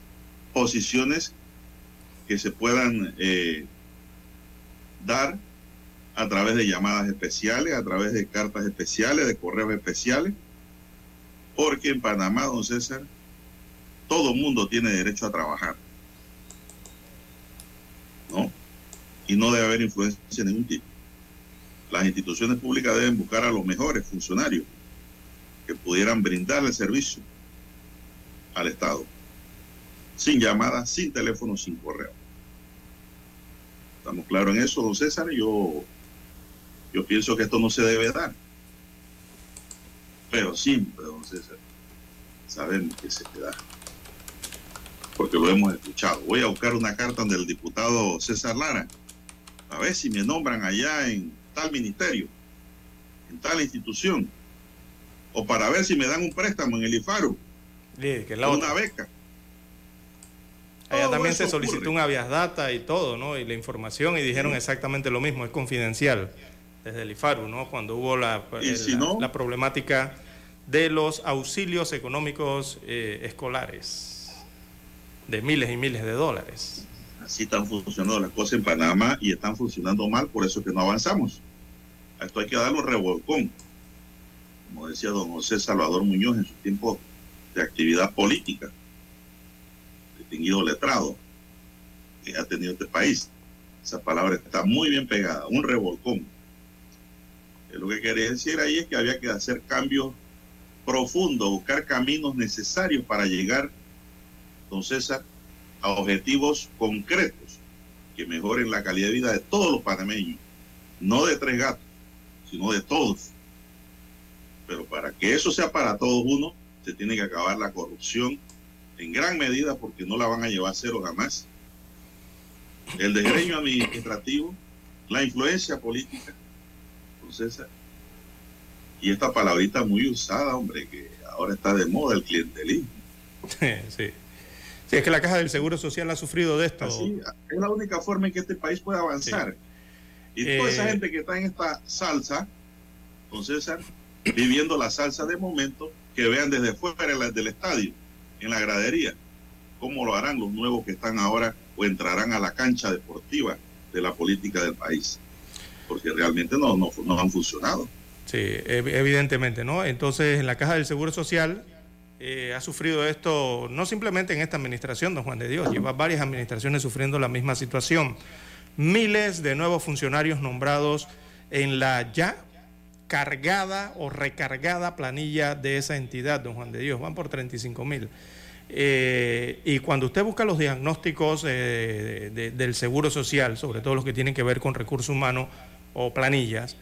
posiciones que se puedan eh, dar a través de llamadas especiales, a través de cartas especiales, de correos especiales, porque en Panamá, don César, todo mundo tiene derecho a trabajar. ¿No? Y no debe haber influencia de ningún tipo. Las instituciones públicas deben buscar a los mejores funcionarios que pudieran brindarle servicio al Estado. Sin llamadas, sin teléfono, sin correo. ¿Estamos claros en eso, don César? Yo, yo pienso que esto no se debe dar pero siempre, don César, sabemos que se da. Porque lo hemos escuchado. Voy a buscar una carta del diputado César Lara, a ver si me nombran allá en tal ministerio, en tal institución, o para ver si me dan un préstamo en el IFARU, una beca. Allá también se solicitó un avias data y todo, ¿no? Y la información y dijeron exactamente lo mismo, es confidencial desde el IFARU, ¿no? Cuando hubo la, la problemática de los auxilios económicos eh, escolares de miles y miles de dólares. Así están funcionando las cosas en Panamá y están funcionando mal, por eso que no avanzamos. Esto hay que darlo revolcón. Como decía don José Salvador Muñoz en su tiempo de actividad política, distinguido letrado que ha tenido este país. Esa palabra está muy bien pegada, un revolcón. Lo que quería decir ahí es que había que hacer cambios profundo, buscar caminos necesarios para llegar, don César, a objetivos concretos que mejoren la calidad de vida de todos los panameños, no de tres gatos, sino de todos. Pero para que eso sea para todos uno, se tiene que acabar la corrupción en gran medida porque no la van a llevar a cero jamás. El desgreño administrativo, la influencia política, don César, y esta palabrita muy usada, hombre, que ahora está de moda, el clientelismo. Sí, sí. es que la Caja del Seguro Social ha sufrido de esto. es la única forma en que este país puede avanzar. Y toda esa eh, gente que está en esta salsa, con César, viviendo la salsa de momento, que vean desde fuera del estadio, en la gradería, cómo lo harán los nuevos que están ahora o entrarán a la cancha deportiva de la política del país. porque realmente no, no, no han funcionado. Sí, evidentemente, ¿no? Entonces, en la Caja del Seguro Social eh, ha sufrido esto no simplemente en esta administración, don Juan de Dios, lleva varias administraciones sufriendo la misma situación. Miles de nuevos funcionarios nombrados en la ya cargada o recargada planilla de esa entidad, don Juan de Dios, van por 35 mil. Eh, y cuando usted busca los diagnósticos eh, del Seguro Social, sobre todo los que tienen que ver con recursos humanos o planillas,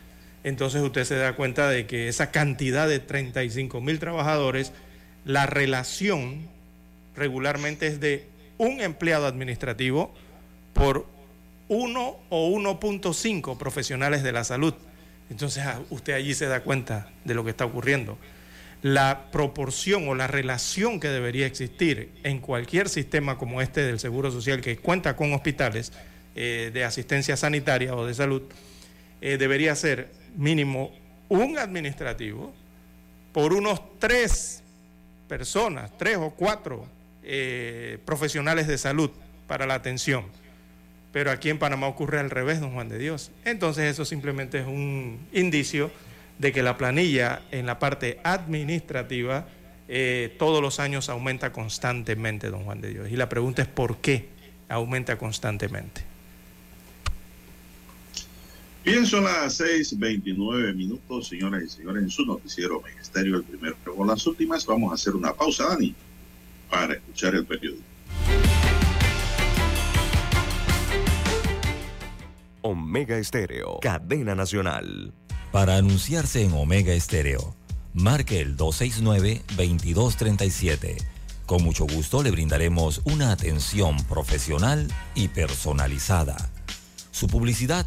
entonces usted se da cuenta de que esa cantidad de 35 mil trabajadores, la relación regularmente es de un empleado administrativo por 1 o 1.5 profesionales de la salud. Entonces ah, usted allí se da cuenta de lo que está ocurriendo. La proporción o la relación que debería existir en cualquier sistema como este del Seguro Social que cuenta con hospitales eh, de asistencia sanitaria o de salud, eh, debería ser mínimo un administrativo por unos tres personas, tres o cuatro eh, profesionales de salud para la atención. Pero aquí en Panamá ocurre al revés, don Juan de Dios. Entonces eso simplemente es un indicio de que la planilla en la parte administrativa eh, todos los años aumenta constantemente, don Juan de Dios. Y la pregunta es por qué aumenta constantemente. Bien, son las 6:29 minutos, señoras y señores, en su noticiero Ministerio, el primero con las últimas. Vamos a hacer una pausa, Dani, para escuchar el periódico. Omega Estéreo, cadena nacional. Para anunciarse en Omega Estéreo, marque el 269-2237. Con mucho gusto le brindaremos una atención profesional y personalizada. Su publicidad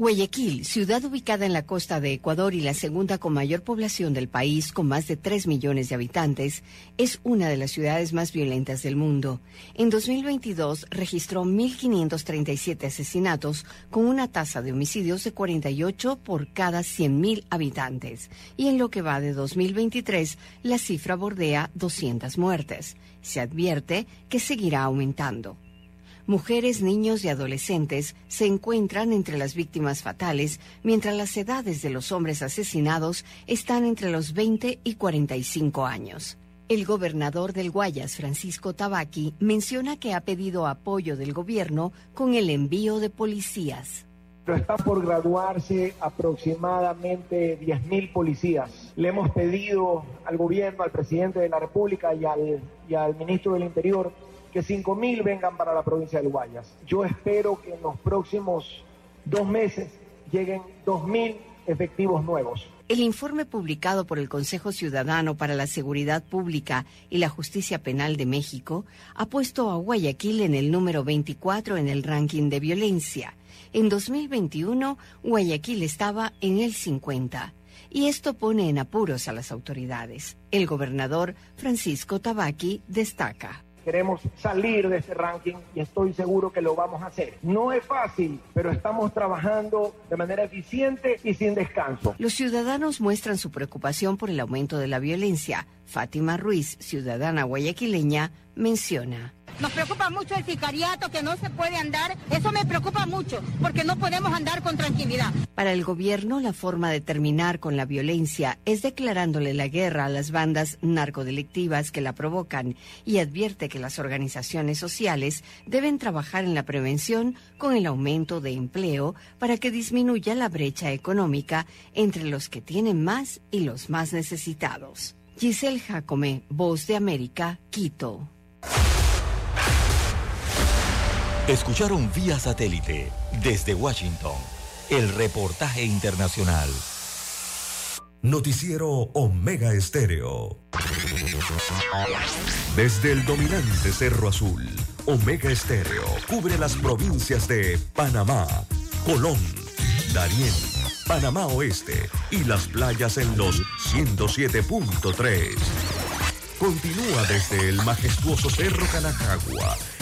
Guayaquil, ciudad ubicada en la costa de Ecuador y la segunda con mayor población del país, con más de 3 millones de habitantes, es una de las ciudades más violentas del mundo. En 2022 registró 1.537 asesinatos, con una tasa de homicidios de 48 por cada 100.000 habitantes. Y en lo que va de 2023, la cifra bordea 200 muertes. Se advierte que seguirá aumentando mujeres, niños y adolescentes se encuentran entre las víctimas fatales, mientras las edades de los hombres asesinados están entre los 20 y 45 años. El gobernador del Guayas, Francisco Tabaqui, menciona que ha pedido apoyo del gobierno con el envío de policías. Está por graduarse aproximadamente 10.000 policías. Le hemos pedido al gobierno, al presidente de la República y al, y al ministro del Interior que 5.000 vengan para la provincia del Guayas. Yo espero que en los próximos dos meses lleguen 2.000 efectivos nuevos. El informe publicado por el Consejo Ciudadano para la Seguridad Pública y la Justicia Penal de México ha puesto a Guayaquil en el número 24 en el ranking de violencia. En 2021, Guayaquil estaba en el 50 y esto pone en apuros a las autoridades. El gobernador Francisco Tabaqui destaca. Queremos salir de ese ranking y estoy seguro que lo vamos a hacer. No es fácil, pero estamos trabajando de manera eficiente y sin descanso. Los ciudadanos muestran su preocupación por el aumento de la violencia. Fátima Ruiz, ciudadana guayaquileña, menciona. Nos preocupa mucho el sicariato, que no se puede andar. Eso me preocupa mucho, porque no podemos andar con tranquilidad. Para el gobierno, la forma de terminar con la violencia es declarándole la guerra a las bandas narcodelictivas que la provocan y advierte que las organizaciones sociales deben trabajar en la prevención con el aumento de empleo para que disminuya la brecha económica entre los que tienen más y los más necesitados. Giselle Jacome, Voz de América, Quito. Escucharon vía satélite desde Washington el reportaje internacional. Noticiero Omega Estéreo. Desde el dominante Cerro Azul, Omega Estéreo cubre las provincias de Panamá, Colón, Darién, Panamá Oeste y las playas en los 107.3. Continúa desde el majestuoso Cerro Canajagua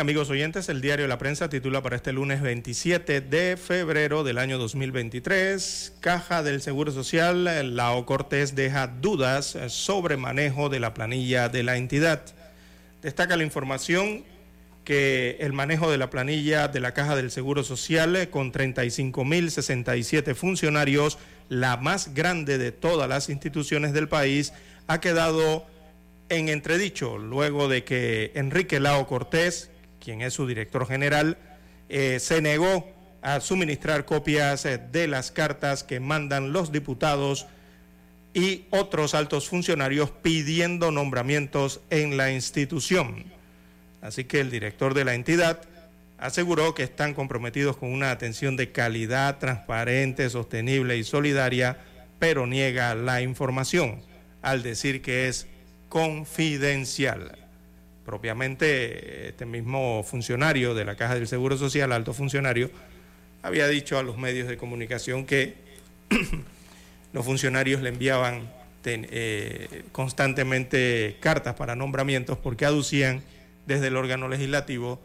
Amigos oyentes, el diario La Prensa titula para este lunes 27 de febrero del año 2023, Caja del Seguro Social, Lao Cortés deja dudas sobre manejo de la planilla de la entidad. Destaca la información que el manejo de la planilla de la Caja del Seguro Social con 35.067 funcionarios, la más grande de todas las instituciones del país, ha quedado en entredicho luego de que Enrique Lao Cortés, quien es su director general, eh, se negó a suministrar copias eh, de las cartas que mandan los diputados y otros altos funcionarios pidiendo nombramientos en la institución. Así que el director de la entidad aseguró que están comprometidos con una atención de calidad, transparente, sostenible y solidaria, pero niega la información al decir que es confidencial. Propiamente, este mismo funcionario de la Caja del Seguro Social, alto funcionario, había dicho a los medios de comunicación que los funcionarios le enviaban eh, constantemente cartas para nombramientos porque aducían desde el órgano legislativo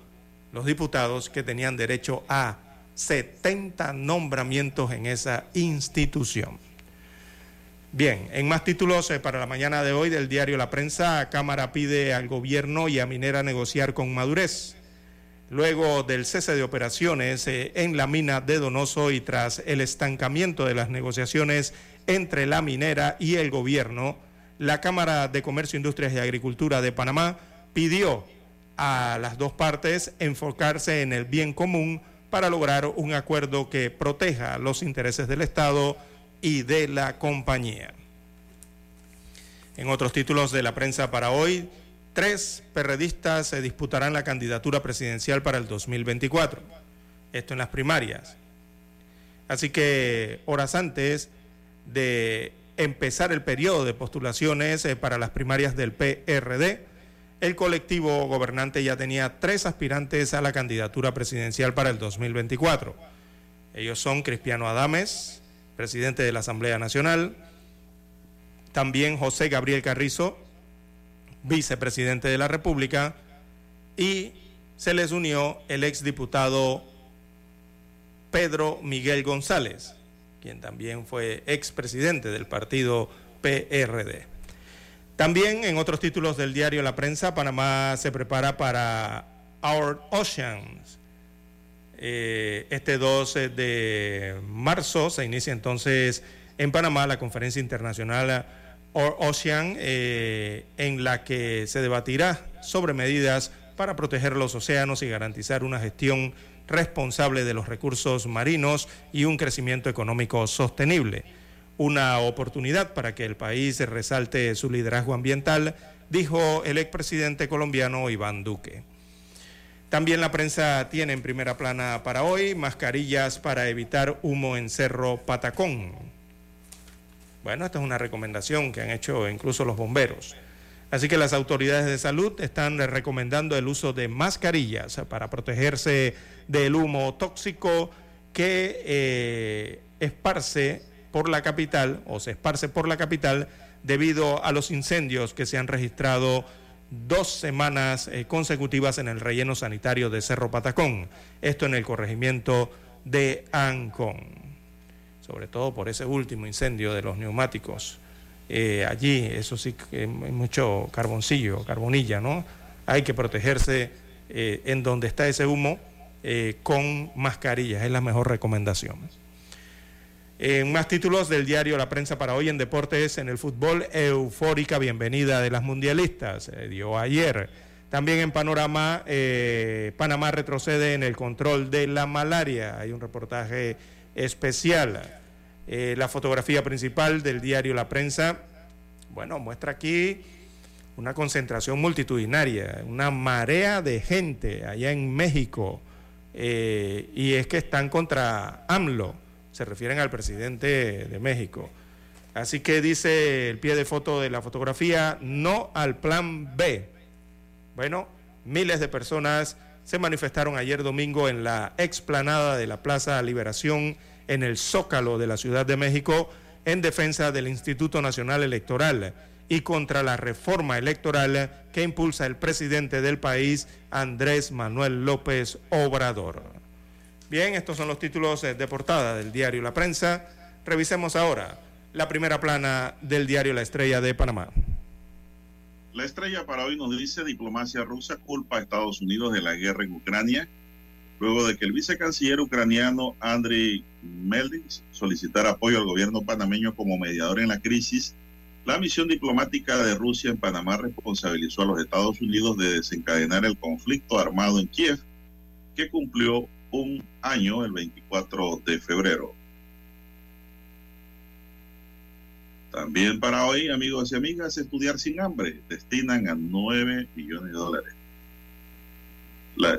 los diputados que tenían derecho a 70 nombramientos en esa institución. Bien, en más títulos eh, para la mañana de hoy del diario La Prensa, Cámara pide al gobierno y a Minera negociar con madurez. Luego del cese de operaciones eh, en la mina de Donoso y tras el estancamiento de las negociaciones entre la minera y el gobierno, la Cámara de Comercio, Industrias y Agricultura de Panamá pidió a las dos partes enfocarse en el bien común para lograr un acuerdo que proteja los intereses del Estado y de la compañía. En otros títulos de la prensa para hoy, tres perredistas se disputarán la candidatura presidencial para el 2024. Esto en las primarias. Así que horas antes de empezar el periodo de postulaciones eh, para las primarias del PRD, el colectivo gobernante ya tenía tres aspirantes a la candidatura presidencial para el 2024. Ellos son Cristiano Adames, presidente de la Asamblea Nacional, también José Gabriel Carrizo, vicepresidente de la República, y se les unió el exdiputado Pedro Miguel González, quien también fue expresidente del partido PRD. También en otros títulos del diario La Prensa, Panamá se prepara para Our Oceans, eh, este 12 de marzo se inicia entonces en Panamá la conferencia internacional Ocean, eh, en la que se debatirá sobre medidas para proteger los océanos y garantizar una gestión responsable de los recursos marinos y un crecimiento económico sostenible. Una oportunidad para que el país resalte su liderazgo ambiental, dijo el expresidente colombiano Iván Duque. También la prensa tiene en primera plana para hoy mascarillas para evitar humo en Cerro Patacón. Bueno, esta es una recomendación que han hecho incluso los bomberos. Así que las autoridades de salud están recomendando el uso de mascarillas para protegerse del humo tóxico que eh, esparce por la capital o se esparce por la capital debido a los incendios que se han registrado dos semanas eh, consecutivas en el relleno sanitario de Cerro Patacón, esto en el corregimiento de Ancón, sobre todo por ese último incendio de los neumáticos. Eh, allí, eso sí, hay mucho carboncillo, carbonilla, ¿no? Hay que protegerse eh, en donde está ese humo con mascarillas, es la mejor recomendación. En más títulos del diario La Prensa para hoy en deportes, en el fútbol, eufórica bienvenida de las mundialistas, se dio ayer. También en Panorama, eh, Panamá retrocede en el control de la malaria. Hay un reportaje especial. Eh, la fotografía principal del diario La Prensa, bueno, muestra aquí una concentración multitudinaria, una marea de gente allá en México. Eh, y es que están contra AMLO se refieren al presidente de México. Así que dice el pie de foto de la fotografía, no al plan B. Bueno, miles de personas se manifestaron ayer domingo en la explanada de la Plaza Liberación en el Zócalo de la Ciudad de México en defensa del Instituto Nacional Electoral y contra la reforma electoral que impulsa el presidente del país, Andrés Manuel López Obrador. Bien, estos son los títulos eh, de portada del diario La Prensa. Revisemos ahora la primera plana del diario La Estrella de Panamá. La estrella para hoy nos dice diplomacia rusa culpa a Estados Unidos de la guerra en Ucrania, luego de que el vicecanciller ucraniano Andriy Melnik solicitara apoyo al gobierno panameño como mediador en la crisis. La misión diplomática de Rusia en Panamá responsabilizó a los Estados Unidos de desencadenar el conflicto armado en Kiev, que cumplió un año el 24 de febrero. También para hoy, amigos y amigas, estudiar sin hambre destinan a 9 millones de dólares.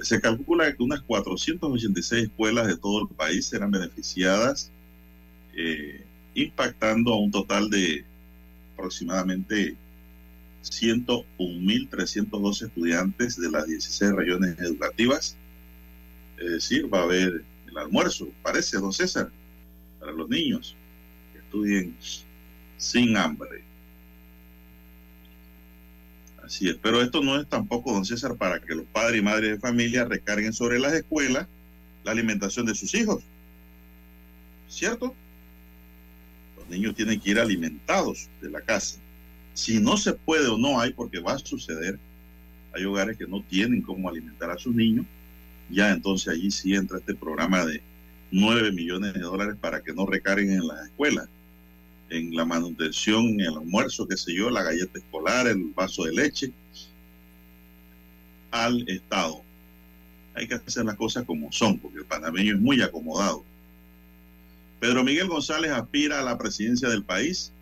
se calcula que unas 486 escuelas de todo el país serán beneficiadas, eh, impactando a un total de aproximadamente 101.312 estudiantes de las 16 regiones educativas es decir, va a haber el almuerzo, parece, don César, para los niños que estudien sin hambre. Así es, pero esto no es tampoco, don César, para que los padres y madres de familia recarguen sobre las escuelas la alimentación de sus hijos. ¿Cierto? Los niños tienen que ir alimentados de la casa. Si no se puede o no hay, porque va a suceder, hay hogares que no tienen cómo alimentar a sus niños, ya entonces allí sí entra este programa de 9 millones de dólares para que no recarguen en las escuelas, en la manutención, en el almuerzo, qué sé yo, la galleta escolar, el vaso de leche, al Estado. Hay que hacer las cosas como son, porque el panameño es muy acomodado. Pedro Miguel González aspira a la presidencia del país.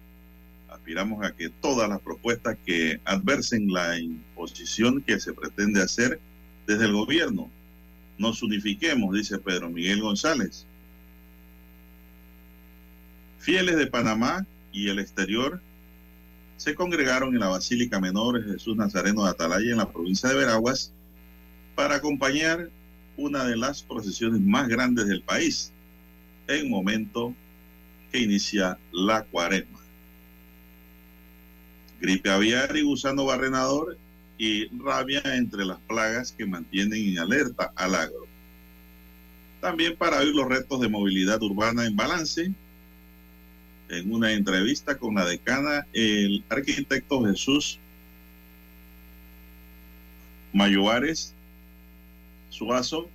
Aspiramos a que todas las propuestas que adversen la imposición que se pretende hacer desde el gobierno nos unifiquemos, dice Pedro Miguel González. Fieles de Panamá y el exterior se congregaron en la Basílica Menor Jesús Nazareno de Atalaya en la provincia de Veraguas para acompañar una de las procesiones más grandes del país en momento que inicia la cuaresma. Gripe aviar y gusano barrenador y rabia entre las plagas que mantienen en alerta al agro. También para oír los retos de movilidad urbana en balance, en una entrevista con la decana, el arquitecto Jesús Mayoares Suazo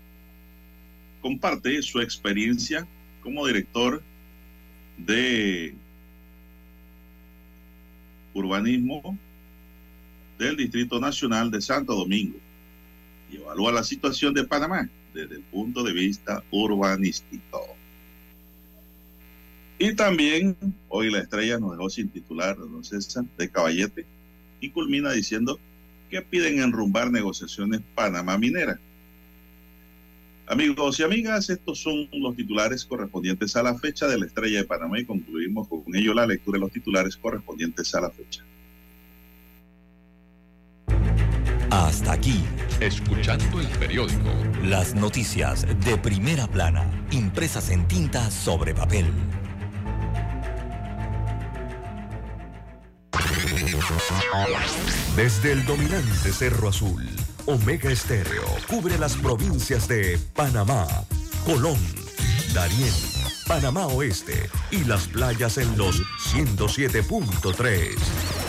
comparte su experiencia como director de urbanismo del Distrito Nacional de Santo Domingo y evalúa la situación de Panamá desde el punto de vista urbanístico. Y también hoy la estrella nos dejó sin titular don de Caballete y culmina diciendo que piden enrumbar negociaciones Panamá minera. Amigos y amigas, estos son los titulares correspondientes a la fecha de la estrella de Panamá y concluimos con ello la lectura de los titulares correspondientes a la fecha. Hasta aquí, escuchando el periódico. Las noticias de primera plana, impresas en tinta sobre papel. Desde el dominante Cerro Azul, Omega Estéreo cubre las provincias de Panamá, Colón, Darién, Panamá Oeste y las playas en los 107.3.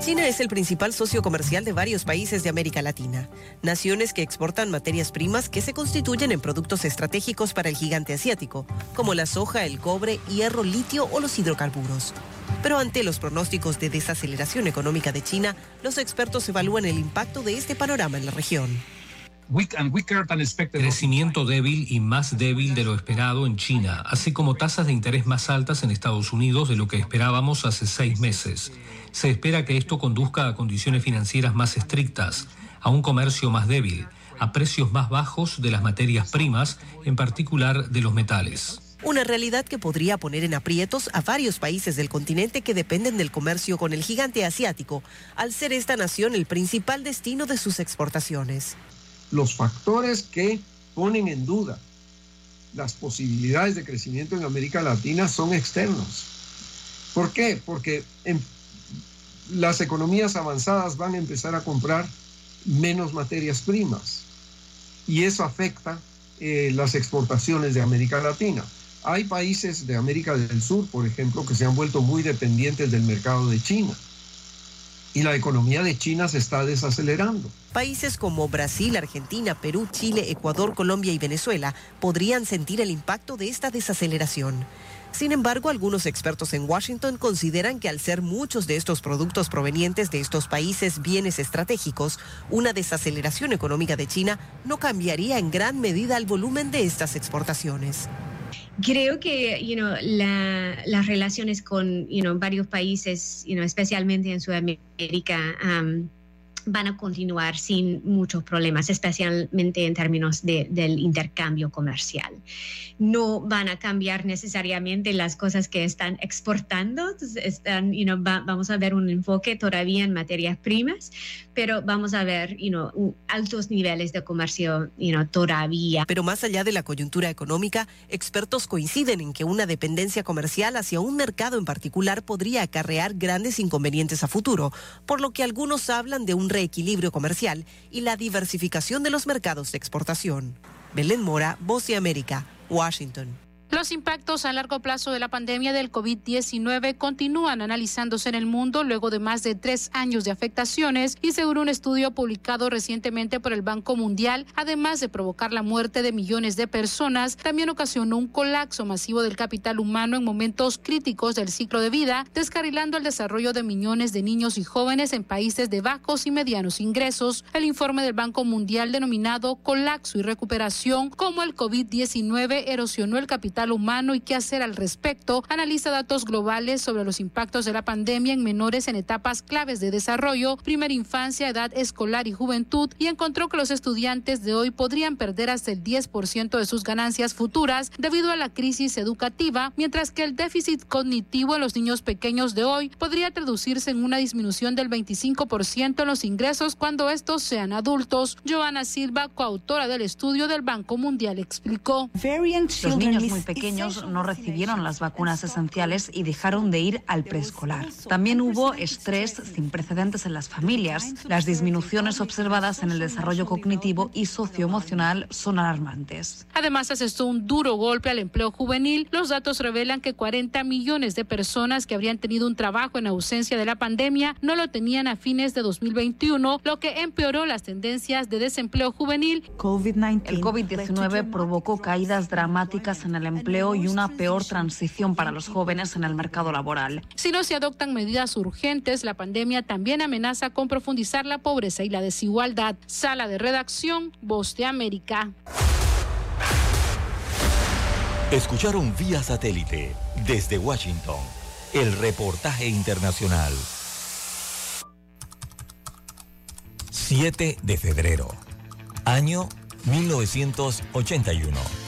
China es el principal socio comercial de varios países de América Latina, naciones que exportan materias primas que se constituyen en productos estratégicos para el gigante asiático, como la soja, el cobre, hierro, litio o los hidrocarburos. Pero ante los pronósticos de desaceleración económica de China, los expertos evalúan el impacto de este panorama en la región. Crecimiento débil y más débil de lo esperado en China, así como tasas de interés más altas en Estados Unidos de lo que esperábamos hace seis meses. Se espera que esto conduzca a condiciones financieras más estrictas, a un comercio más débil, a precios más bajos de las materias primas, en particular de los metales. Una realidad que podría poner en aprietos a varios países del continente que dependen del comercio con el gigante asiático, al ser esta nación el principal destino de sus exportaciones. Los factores que ponen en duda las posibilidades de crecimiento en América Latina son externos. ¿Por qué? Porque en las economías avanzadas van a empezar a comprar menos materias primas y eso afecta eh, las exportaciones de América Latina. Hay países de América del Sur, por ejemplo, que se han vuelto muy dependientes del mercado de China y la economía de China se está desacelerando. Países como Brasil, Argentina, Perú, Chile, Ecuador, Colombia y Venezuela podrían sentir el impacto de esta desaceleración. Sin embargo, algunos expertos en Washington consideran que al ser muchos de estos productos provenientes de estos países bienes estratégicos, una desaceleración económica de China no cambiaría en gran medida el volumen de estas exportaciones. Creo que you know, las relaciones con varios países, you know, especialmente en Sudamérica, um, van a continuar sin muchos problemas, especialmente en términos del intercambio comercial. No van a cambiar necesariamente las cosas que están exportando, están, you know, vamos a ver un enfoque todavía en materias primas, pero vamos a ver you know, altos niveles de comercio you know, todavía. Pero más allá de la coyuntura económica, expertos coinciden en que una dependencia comercial hacia un mercado en particular podría acarrear grandes inconvenientes a futuro, por lo que algunos hablan de un equilibrio comercial y la diversificación de los mercados de exportación. Belén Mora, Voz de América, Washington. Los impactos a largo plazo de la pandemia del COVID-19 continúan analizándose en el mundo luego de más de tres años de afectaciones y según un estudio publicado recientemente por el Banco Mundial, además de provocar la muerte de millones de personas, también ocasionó un colapso masivo del capital humano en momentos críticos del ciclo de vida, descarrilando el desarrollo de millones de niños y jóvenes en países de bajos y medianos ingresos. El informe del Banco Mundial denominado Colapso y Recuperación como el COVID-19 erosionó el capital humano y qué hacer al respecto, analiza datos globales sobre los impactos de la pandemia en menores en etapas claves de desarrollo, primera infancia, edad escolar y juventud, y encontró que los estudiantes de hoy podrían perder hasta el 10% de sus ganancias futuras debido a la crisis educativa, mientras que el déficit cognitivo en los niños pequeños de hoy podría traducirse en una disminución del 25% en los ingresos cuando estos sean adultos. Joana Silva, coautora del estudio del Banco Mundial, explicó. Los niños muy pequeños no recibieron las vacunas esenciales y dejaron de ir al preescolar. También hubo estrés sin precedentes en las familias. Las disminuciones observadas en el desarrollo cognitivo y socioemocional son alarmantes. Además, asestó un duro golpe al empleo juvenil. Los datos revelan que 40 millones de personas que habrían tenido un trabajo en ausencia de la pandemia no lo tenían a fines de 2021, lo que empeoró las tendencias de desempleo juvenil. El COVID-19 provocó caídas dramáticas en el empleo y una peor transición para los jóvenes en el mercado laboral. Si no se adoptan medidas urgentes, la pandemia también amenaza con profundizar la pobreza y la desigualdad. Sala de redacción, Voz de América. Escucharon vía satélite desde Washington el reportaje internacional. 7 de febrero, año 1981.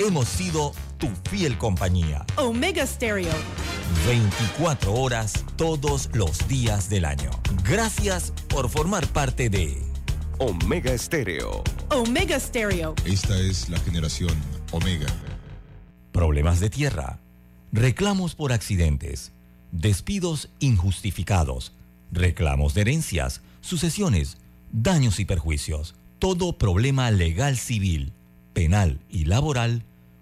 hemos sido tu fiel compañía. Omega Stereo. 24 horas todos los días del año. Gracias por formar parte de Omega Estéreo. Omega Stereo. Esta es la generación Omega. Problemas de tierra, reclamos por accidentes, despidos injustificados, reclamos de herencias, sucesiones, daños y perjuicios. Todo problema legal civil, penal y laboral,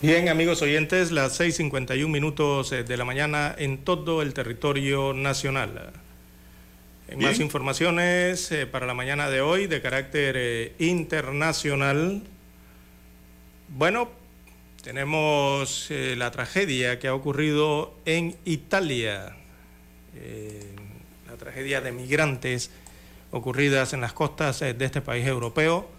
Bien, amigos oyentes, las 6.51 minutos eh, de la mañana en todo el territorio nacional. En más informaciones eh, para la mañana de hoy de carácter eh, internacional. Bueno, tenemos la tragedia que ha ocurrido en Italia, la tragedia de migrantes ocurridas en las costas de este país europeo.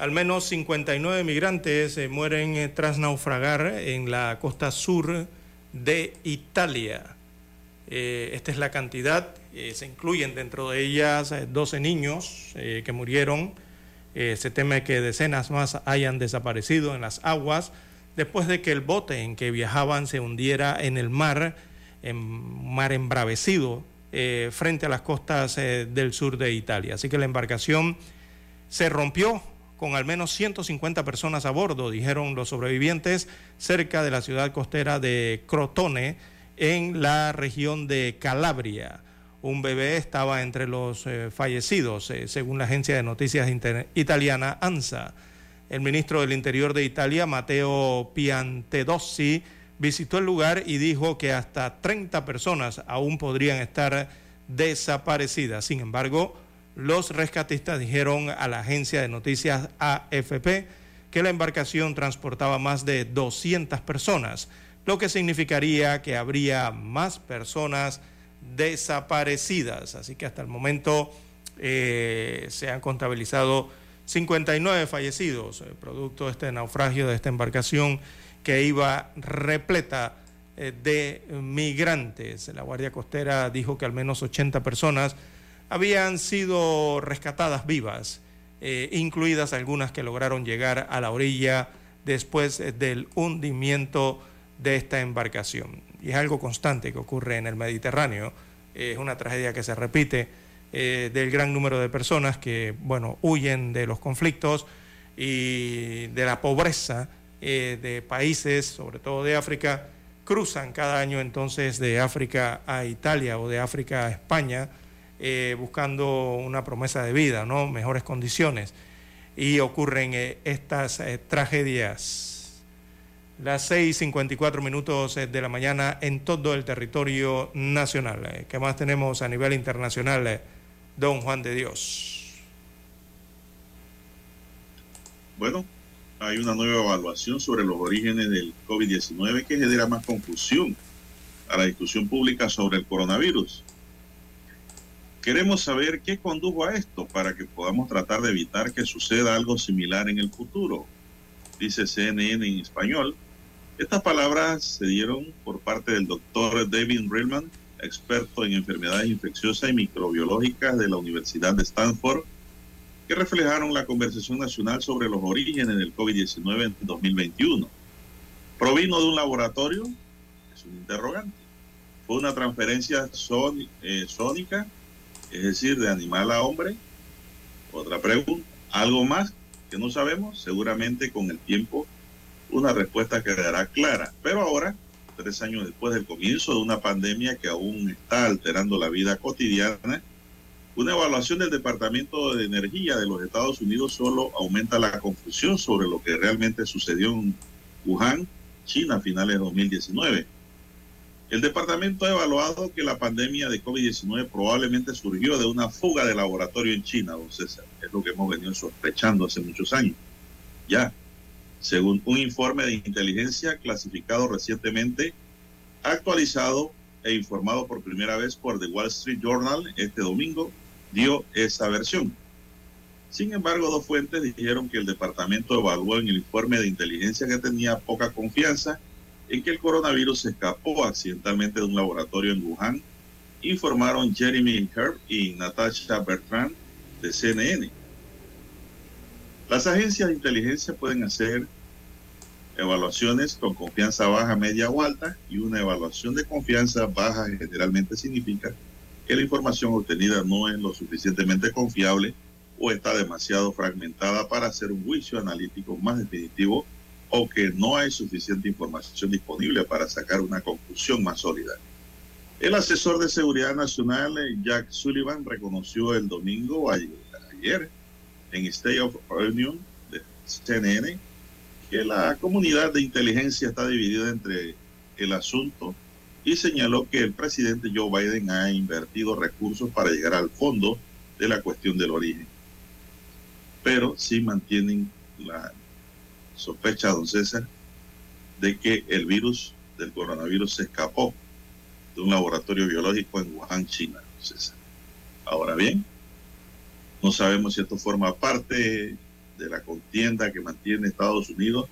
Al menos 59 migrantes eh, mueren eh, tras naufragar en la costa sur de Italia. Eh, esta es la cantidad. se incluyen dentro de ellas 12 niños que murieron. se teme que decenas más hayan desaparecido en las aguas después de que el bote en que viajaban se hundiera en el mar, en mar embravecido, frente a las costas del sur de Italia. Así que la embarcación se rompió con al menos 150 personas a bordo, dijeron los sobrevivientes, cerca de la ciudad costera de Crotone, en la región de Calabria. Un bebé estaba entre los eh, fallecidos, eh, según la agencia de noticias italiana ANSA. El ministro del Interior de Italia, Matteo Piantedossi, visitó el lugar y dijo que hasta 30 personas aún podrían estar desaparecidas. Sin embargo, los rescatistas dijeron a la agencia de noticias AFP que la embarcación transportaba más de 200 personas, lo que significaría que habría más personas desaparecidas. Así que hasta el momento eh, se han contabilizado 59 fallecidos, eh, producto de este naufragio de esta embarcación que iba repleta eh, de migrantes. La Guardia Costera dijo que al menos 80 personas habían sido rescatadas vivas, incluidas algunas que lograron llegar a la orilla después del hundimiento de esta embarcación. Y es algo constante que ocurre en el Mediterráneo, es una tragedia que se repite eh, del gran número de personas que, bueno, huyen de los conflictos y de la pobreza eh, de países, sobre todo de África, cruzan cada año entonces de África a Italia o de África a España, eh, buscando una promesa de vida, ¿no? mejores condiciones. Y ocurren estas tragedias. Las 6.54 minutos de la mañana en todo el territorio nacional. ¿Qué más tenemos a nivel internacional? don Juan de Dios? Bueno, hay una nueva evaluación sobre los orígenes del COVID-19 que genera más confusión a la discusión pública sobre el coronavirus. Queremos saber qué condujo a esto para que podamos tratar de evitar que suceda algo similar en el futuro, dice CNN en español. Estas palabras se dieron por parte del doctor David Rillman, experto en enfermedades infecciosas y microbiológicas de la Universidad de Stanford, que reflejaron la conversación nacional sobre los orígenes del COVID-19 en 2021. ¿Provino de un laboratorio? Es un interrogante. ¿Fue una transferencia eh, sónica, es decir, de animal a hombre? Otra pregunta. ¿Algo más que no sabemos? Seguramente con el tiempo una respuesta quedará clara. Pero ahora tres años después del comienzo de una pandemia que aún está alterando la vida cotidiana, una evaluación del Departamento de Energía de los Estados Unidos solo aumenta la confusión sobre lo que realmente sucedió en Wuhan, China, a finales de 2019. El departamento ha evaluado que la pandemia de COVID-19 probablemente surgió de una fuga de laboratorio en China, don César. Es lo que hemos venido sospechando hace muchos años. Ya, según un informe de inteligencia clasificado recientemente, actualizado e informado por primera vez por The Wall Street Journal este domingo, dio esa versión. Sin embargo, dos fuentes dijeron que el departamento evaluó en el informe de inteligencia que tenía poca confianza en que el coronavirus se escapó accidentalmente de un laboratorio en Wuhan, informaron Jeremy Herb y Natasha Bertrand de CNN. Las agencias de inteligencia pueden hacer evaluaciones con confianza baja, media o alta y una evaluación de confianza baja generalmente significa que la información obtenida no es lo suficientemente confiable o está demasiado fragmentada para hacer un juicio analítico más definitivo o que no hay suficiente información disponible para sacar una conclusión más sólida. El asesor de seguridad nacional, Jack Sullivan, reconoció el domingo ayer en State of Union de CNN que la comunidad de inteligencia está dividida entre el asunto y señaló que el presidente Joe Biden ha invertido recursos para llegar al fondo de la cuestión del origen. Pero sí mantienen la sospecha, don César, de que el virus del coronavirus se escapó de un laboratorio biológico en Wuhan, China. César. Ahora bien, no sabemos si esto forma parte de la contienda que mantiene Estados Unidos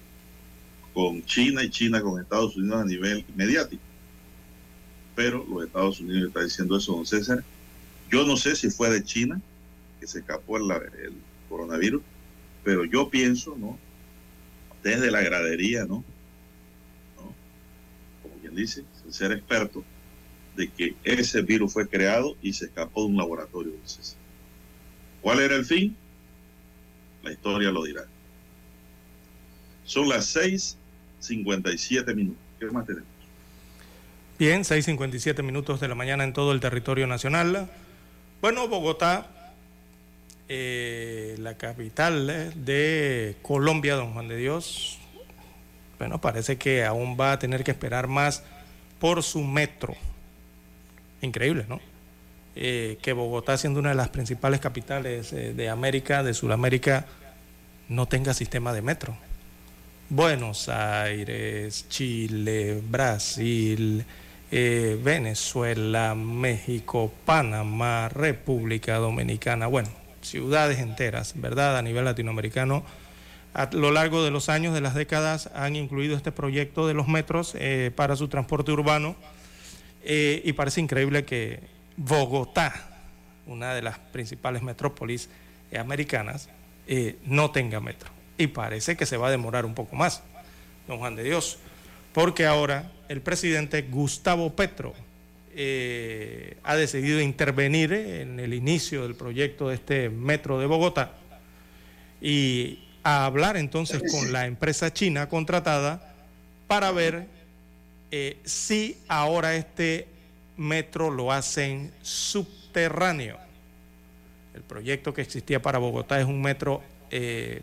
con China y China con Estados Unidos a nivel mediático. Pero los Estados Unidos está diciendo eso, don César. Yo no sé si fue de China que se escapó el coronavirus, pero yo pienso, ¿no? Desde la gradería, ¿no? Como quien dice, sin ser experto, de que ese virus fue creado y se escapó de un laboratorio, César. ¿Cuál era el fin? La historia lo dirá. Son las 6.57 minutos. ¿Qué más tenemos? Bien, 6.57 minutos de la mañana en todo el territorio nacional. Bueno, Bogotá, eh, la capital eh, de Colombia, don Juan de Dios, bueno, parece que aún va a tener que esperar más por su metro. Increíble, ¿no? eh, que Bogotá, siendo una de las principales capitales eh, de América, de Sudamérica, no tenga sistema de metro. Buenos Aires, Chile, Brasil, Venezuela, México, Panamá, República Dominicana, bueno, ciudades enteras, ¿verdad? A nivel latinoamericano, a lo largo de los años, de las décadas, han incluido este proyecto de los metros eh, para su transporte urbano eh, y parece increíble que Bogotá, una de las principales metrópolis americanas, no tenga metro. Y parece que se va a demorar un poco más, don Juan de Dios, porque ahora el presidente Gustavo Petro eh, ha decidido intervenir en el inicio del proyecto de este metro de Bogotá y a hablar entonces con la empresa china contratada para ver eh, si ahora este metro lo hacen subterráneo. El proyecto que existía para Bogotá es un metro eh,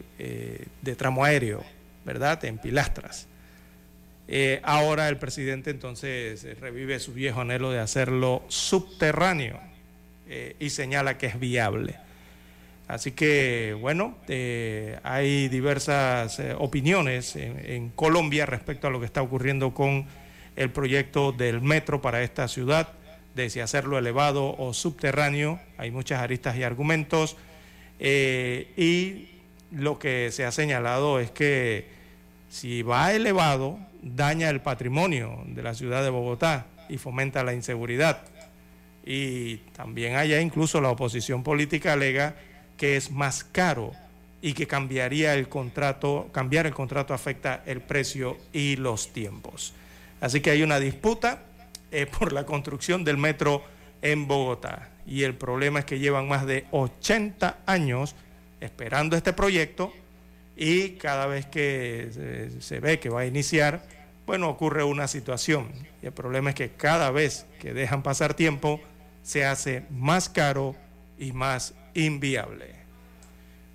de tramo aéreo, ¿verdad? En pilastras. Eh, ahora el presidente entonces eh, revive su viejo anhelo de hacerlo subterráneo eh, y señala que es viable. Así que, bueno, hay diversas opiniones en, Colombia respecto a lo que está ocurriendo con el proyecto del metro para esta ciudad, de si hacerlo elevado o subterráneo. Hay muchas aristas y argumentos. y lo que se ha señalado es que si va elevado, daña el patrimonio de la ciudad de Bogotá y fomenta la inseguridad. Y también allá incluso la oposición política alega que es más caro y que cambiaría el contrato, cambiar el contrato afecta el precio y los tiempos. Así que hay una disputa eh, por la construcción del metro en Bogotá. Y el problema es que llevan más de 80 años esperando este proyecto y cada vez que se, ve que va a iniciar, bueno, ocurre una situación. Y el problema es que cada vez que dejan pasar tiempo, se hace más caro y más inviable.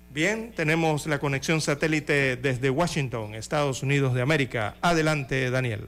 Bien, tenemos la conexión satélite desde Washington, Estados Unidos de América. Adelante, Daniel.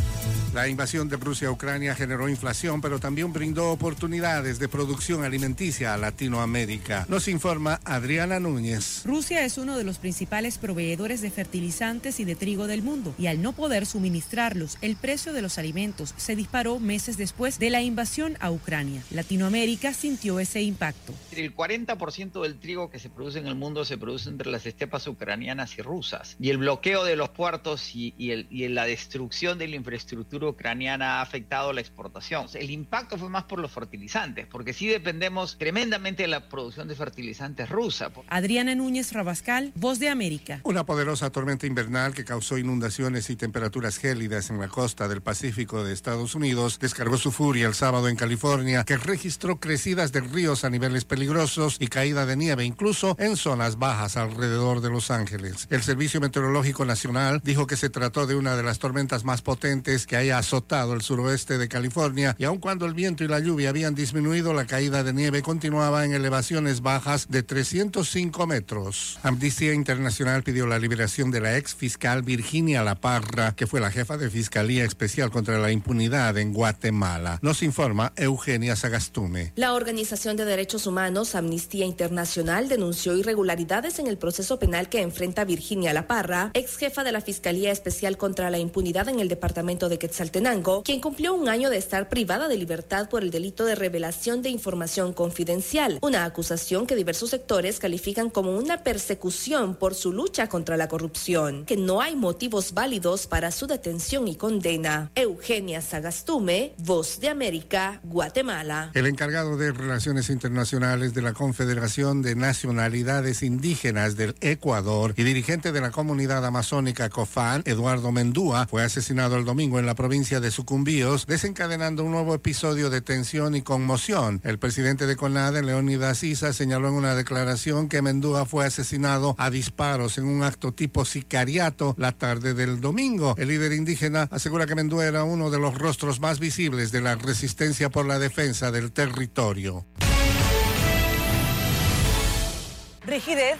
La invasión de Rusia a Ucrania generó inflación, pero también brindó oportunidades de producción alimenticia a Latinoamérica. Nos informa Adriana Núñez. Rusia es uno de los principales proveedores de fertilizantes y de trigo del mundo, y al no poder suministrarlos, el precio de los alimentos se disparó meses después de la invasión a Ucrania. Latinoamérica sintió ese impacto. El 40% del trigo que se produce en el mundo se produce entre las estepas ucranianas y rusas, y el bloqueo de los puertos y, y la destrucción de la infraestructura ucraniana ha afectado la exportación. El impacto fue más por los fertilizantes, porque sí dependemos tremendamente de la producción de fertilizantes rusa. Adriana Núñez Rabascal, Voz de América. Una poderosa tormenta invernal que causó inundaciones y temperaturas gélidas en la costa del Pacífico de Estados Unidos descargó su furia el sábado en California, que registró crecidas de ríos a niveles peligrosos y caída de nieve incluso en zonas bajas alrededor de Los Ángeles. El Servicio Meteorológico Nacional dijo que se trató de una de las tormentas más potentes que haya azotado el suroeste de California y aun cuando el viento y la lluvia habían disminuido, la caída de nieve continuaba en elevaciones bajas de 305 metros. Amnistía Internacional pidió la liberación de la ex fiscal Virginia La Parra, que fue la jefa de Fiscalía Especial contra la Impunidad en Guatemala. Nos informa Eugenia Sagastume. La Organización de Derechos Humanos Amnistía Internacional denunció irregularidades en el proceso penal que enfrenta Virginia La Parra, ex jefa de la Fiscalía Especial contra la Impunidad en el departamento de Quetzalcoatl Quetzaltenango, quien cumplió un año de estar privada de libertad por el delito de revelación de información confidencial, una acusación que diversos sectores califican como una persecución por su lucha contra la corrupción, que no hay motivos válidos para su detención y condena. Eugenia Sagastume, Voz de América, Guatemala. El encargado de Relaciones Internacionales de la Confederación de Nacionalidades Indígenas del Ecuador y dirigente de la comunidad amazónica COFAN, Eduardo Mendúa, fue asesinado el domingo en la provincia de Sucumbíos, desencadenando un nuevo episodio de tensión y conmoción. El presidente de CONADE, Leónidas Isa, señaló en una declaración que Mendúa fue asesinado a disparos en un acto tipo sicariato la tarde del domingo. El líder indígena asegura que Mendúa era uno de los rostros más visibles de la resistencia por la defensa del territorio. Rigidez,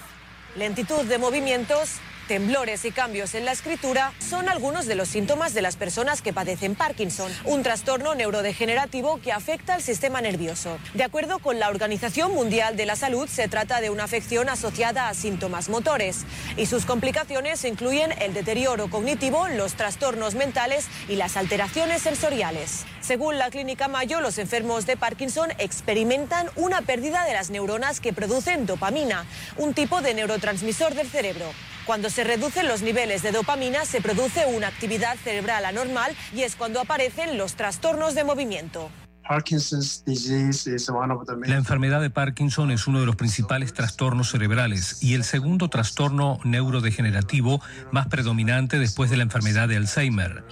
lentitud de movimientos, temblores y cambios en la escritura son algunos de los síntomas de las personas que padecen Parkinson, un trastorno neurodegenerativo que afecta al sistema nervioso. De acuerdo con la Organización Mundial de la Salud, se trata de una afección asociada a síntomas motores y sus complicaciones incluyen el deterioro cognitivo, los trastornos mentales y las alteraciones sensoriales. Según la Clínica Mayo, los enfermos de Parkinson experimentan una pérdida de las neuronas que producen dopamina, un tipo de neurotransmisor del cerebro. Cuando se reducen los niveles de dopamina se produce una actividad cerebral anormal y es cuando aparecen los trastornos de movimiento. La enfermedad de Parkinson es uno de los principales trastornos cerebrales y el segundo trastorno neurodegenerativo más predominante después de la enfermedad de Alzheimer.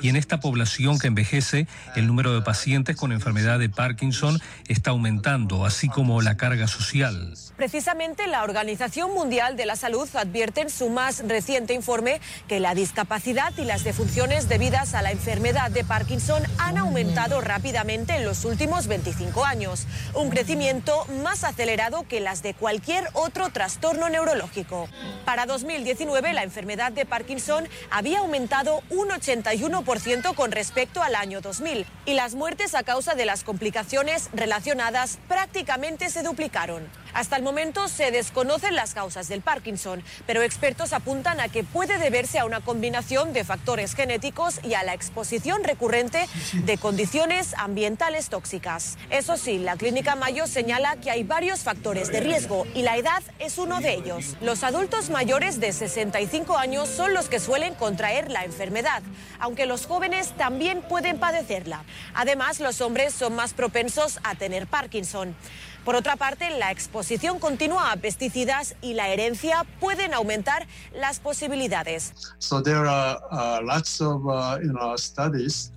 Y en esta población que envejece, el número de pacientes con enfermedad de Parkinson está aumentando, así como la carga social. Precisamente la Organización Mundial de la Salud advierte en su más reciente informe que la discapacidad y las defunciones debidas a la enfermedad de Parkinson han aumentado rápidamente en los últimos 25 años, un crecimiento más acelerado que las de cualquier otro trastorno neurológico. Para 2019 la enfermedad de Parkinson había aumentado un 81% con respecto al año 2000 y las muertes a causa de las complicaciones relacionadas prácticamente se duplicaron. Hasta el momento se desconocen las causas del Parkinson, pero expertos apuntan a que puede deberse a una combinación de factores genéticos y a la exposición recurrente de condiciones ambientales tóxicas. Eso sí, la Clínica Mayo señala que hay varios factores de riesgo y la edad es uno de ellos. Los adultos mayores de 65 años son los que suelen contraer la enfermedad, aunque los jóvenes también pueden padecerla. Además, los hombres son más propensos a tener Parkinson. Por otra parte, la exposición continua a pesticidas y la herencia pueden aumentar las posibilidades.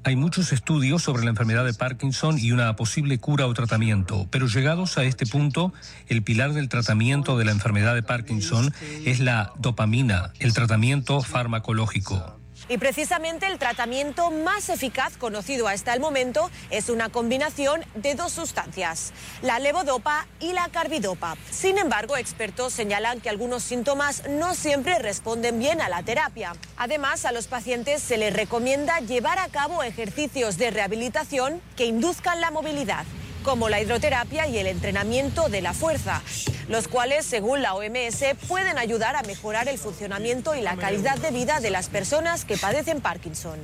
Hay muchos estudios sobre la enfermedad de Parkinson y una posible cura o tratamiento, pero llegados a este punto, el pilar del tratamiento de la enfermedad de Parkinson es la dopamina, el tratamiento farmacológico. Y precisamente el tratamiento más eficaz conocido hasta el momento es una combinación de dos sustancias, la levodopa y la carbidopa. Sin embargo, expertos señalan que algunos síntomas no siempre responden bien a la terapia. Además, a los pacientes se les recomienda llevar a cabo ejercicios de rehabilitación que induzcan la movilidad como la hidroterapia y el entrenamiento de la fuerza, los cuales, según la OMS, pueden ayudar a mejorar el funcionamiento y la calidad de vida de las personas que padecen Parkinson.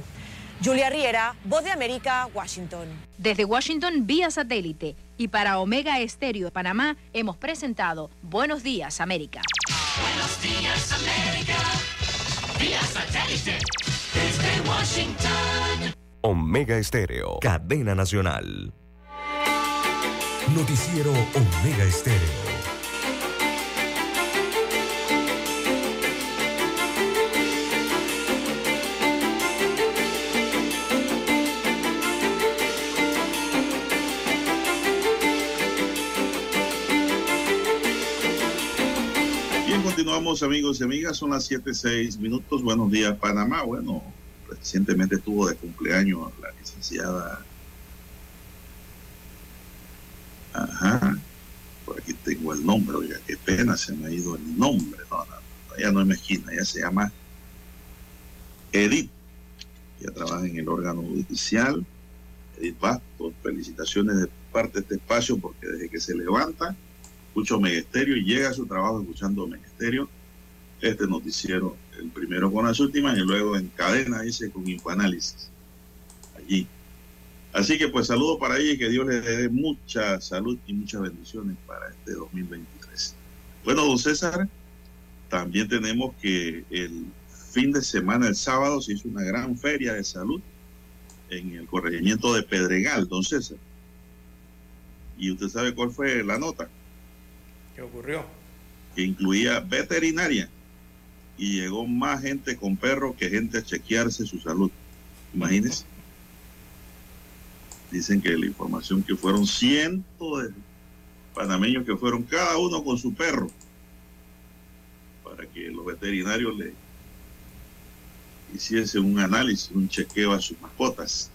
Julia Riera, Voz de América, Washington. Desde Washington, vía satélite. Y para Omega Estéreo de Panamá, hemos presentado Buenos Días, América. Buenos días, América. Vía satélite. Desde Washington. Omega Estéreo, cadena nacional. Noticiero Omega Estéreo. Bien, continuamos amigos y amigas, son las 7.6 minutos. Buenos días, Panamá. Bueno, recientemente tuvo de cumpleaños la licenciada. Ajá, por aquí tengo el nombre, oiga, se me ha ido el nombre. No, no, ella no es mezquina, ella se llama Edith. Ella trabaja en el órgano judicial. Edith Bastos, felicitaciones de parte de este espacio porque desde que se levanta escucho Megesterio y llega a su trabajo escuchando Megesterio. Este noticiero, el primero con las últimas y luego en cadena, dice, con Infoanálisis. allí. Así que pues saludo para ella y que Dios le dé mucha salud y muchas bendiciones para este 2023. Bueno, don César, también tenemos que el fin de semana, el sábado, se hizo una gran feria de salud en el corregimiento de Pedregal, don César. Y usted sabe cuál fue la nota, ¿Qué ocurrió? que incluía veterinaria. Y llegó más gente con perro que gente a chequearse su salud. Imagínense. Dicen que la información que fueron cientos de panameños que fueron cada uno con su perro para que los veterinarios le hiciesen un análisis, un chequeo a sus mascotas.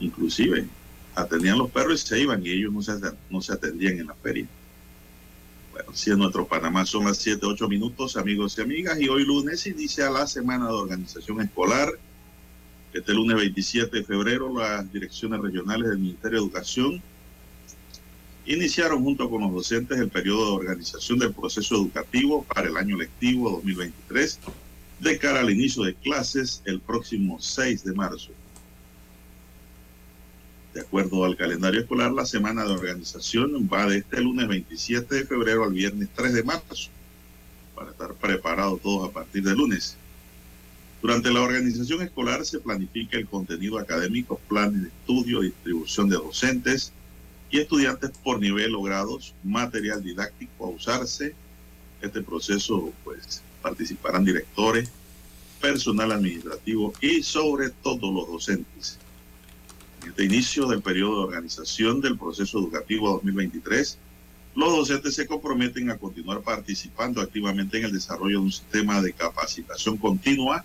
Inclusive atendían los perros y se iban y ellos no se, no se atendían en la feria. Bueno, si en nuestro Panamá son las 7, 8 minutos, amigos y amigas, y hoy lunes inicia la semana de organización escolar. Este lunes 27 de febrero, las direcciones regionales del Ministerio de Educación iniciaron junto con los docentes el periodo de organización del proceso educativo para el año lectivo 2023 de cara al inicio de clases el próximo 6 de marzo. De acuerdo al calendario escolar, la semana de organización va de este lunes 27 de febrero al viernes 3 de marzo, para estar preparados todos a partir de lunes. Durante la organización escolar se planifica el contenido académico, planes de estudio, distribución de docentes y estudiantes por nivel o material didáctico a usarse. Este proceso, pues, participarán directores, personal administrativo y sobre todo los docentes. En este inicio del periodo de organización del proceso educativo 2023, los docentes se comprometen a continuar participando activamente en el desarrollo de un sistema de capacitación continua,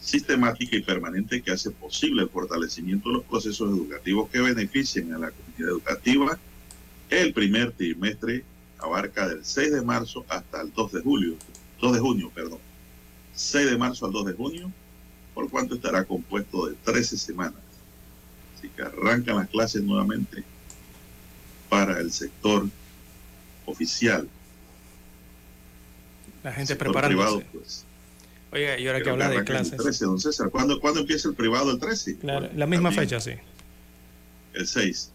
sistemática y permanente que hace posible el fortalecimiento de los procesos educativos que beneficien a la comunidad educativa. El primer trimestre abarca del 6 de marzo hasta el 2 de julio, 2 de junio, perdón. 6 de marzo al 2 de junio, por cuanto estará compuesto de 13 semanas. Así que arrancan las clases nuevamente para el sector oficial. La gente preparándose. pues. Oiga, y ahora que habla de arranca el clases. 13, don César. ¿Cuándo, cuándo empieza el privado el 13? Claro, la misma También fecha, sí. El 6.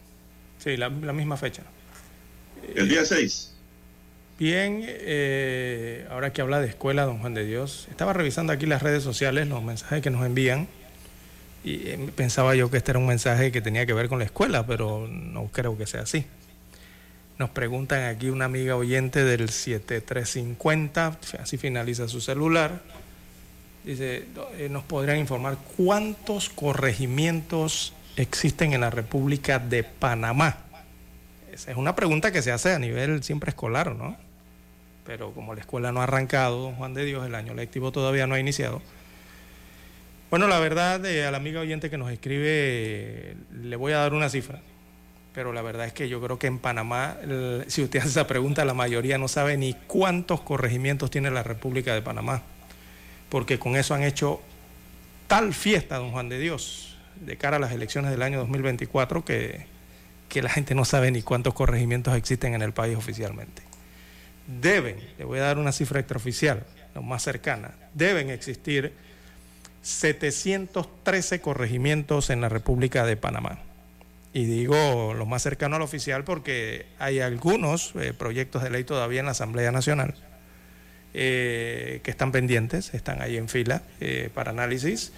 Sí, la, la misma fecha. El día 6. Bien, eh, ahora que habla de escuela, don Juan de Dios, estaba revisando aquí las redes sociales, los mensajes que nos envían, y eh, pensaba yo que este era un mensaje que tenía que ver con la escuela, pero no creo que sea así. Nos preguntan aquí una amiga oyente del 7350, así finaliza su celular, dice, eh, nos podrían informar cuántos corregimientos existen en la República de Panamá. Esa es una pregunta que se hace a nivel siempre escolar, ¿no? Pero como la escuela no ha arrancado, don Juan de Dios, el año lectivo todavía no ha iniciado. Bueno, la verdad, eh, a la amiga oyente que nos escribe, le voy a dar una cifra. Pero la verdad es que yo creo que en Panamá, si usted hace esa pregunta, la mayoría no sabe ni cuántos corregimientos tiene la República de Panamá. Porque con eso han hecho tal fiesta, don Juan de Dios, de cara a las elecciones del año 2024, que, que la gente no sabe ni cuántos corregimientos existen en el país oficialmente. Deben, le voy a dar una cifra extraoficial, lo más cercana, deben existir 713 corregimientos en la República de Panamá. Y digo lo más cercano al oficial porque hay algunos eh, proyectos de ley todavía en la Asamblea Nacional eh, que están pendientes, están ahí en fila eh, para análisis.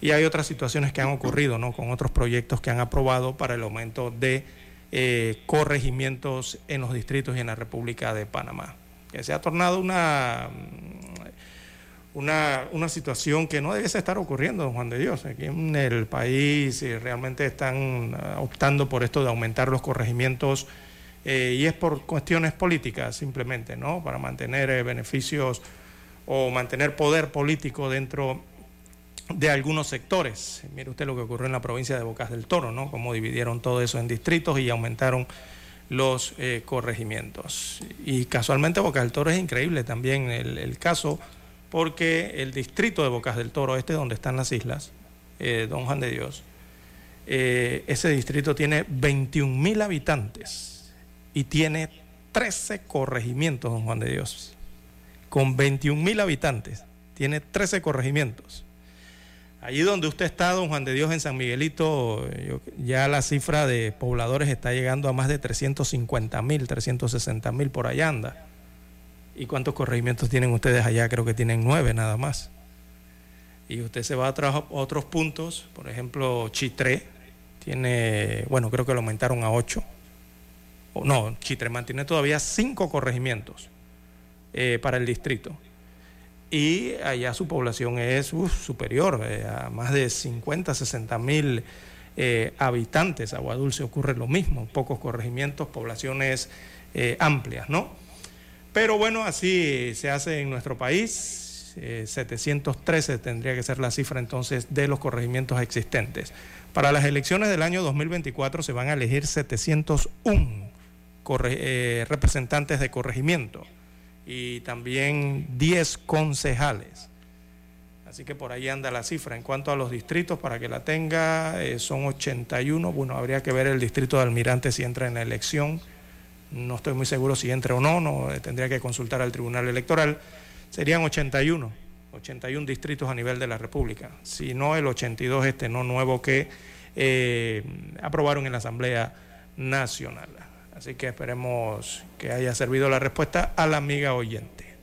Y hay otras situaciones que han ocurrido ¿no? con otros proyectos que han aprobado para el aumento de eh, corregimientos en los distritos y en la República de Panamá. Que se ha tornado una, una, una situación que no debiese estar ocurriendo, don Juan de Dios. Aquí en el país eh, realmente están ah, optando por esto de aumentar los corregimientos eh, y es por cuestiones políticas simplemente, ¿no? Para mantener beneficios o mantener poder político dentro de algunos sectores. Mire usted lo que ocurrió en la provincia de Bocas del Toro, ¿no? Cómo dividieron todo eso en distritos y aumentaron los eh, corregimientos. Y casualmente Bocas del Toro es increíble también el, caso, porque el distrito de Bocas del Toro, este donde están las islas, eh, Don Juan de Dios, eh, ese distrito tiene 21 mil habitantes y tiene 13 corregimientos, Don Juan de Dios. Con 21 mil habitantes, tiene 13 corregimientos. Allí donde usted está, don Juan de Dios, en San Miguelito, ya la cifra de pobladores está llegando a más de 350 mil, 360 mil, por allá anda. ¿Y cuántos corregimientos tienen ustedes allá? Creo que tienen nueve nada más. Y usted se va a otros, otros puntos, por ejemplo, Chitré tiene, bueno, creo que lo aumentaron a ocho. O no, Chitré mantiene todavía cinco corregimientos eh, para el distrito. Y allá su población es superior, eh, a más de 50, 60 mil eh, habitantes. Agua Dulce ocurre lo mismo, pocos corregimientos, poblaciones eh, amplias, ¿no? Pero bueno, así se hace en nuestro país. eh, 713 tendría que ser la cifra entonces de los corregimientos existentes. Para las elecciones del año 2024 se van a elegir 701 corre- eh, representantes de corregimiento y también 10 concejales. Así que por ahí anda la cifra. En cuanto a los distritos, para que la tenga, eh, son 81. Bueno, habría que ver el distrito de Almirante si entra en la elección. No estoy muy seguro si entra o no, no eh, tendría que consultar al Tribunal Electoral. Serían 81, 81 distritos a nivel de la República. Si no, el 82 este no nuevo que eh, aprobaron en la Asamblea Nacional. Así que esperemos que haya servido la respuesta a la amiga oyente.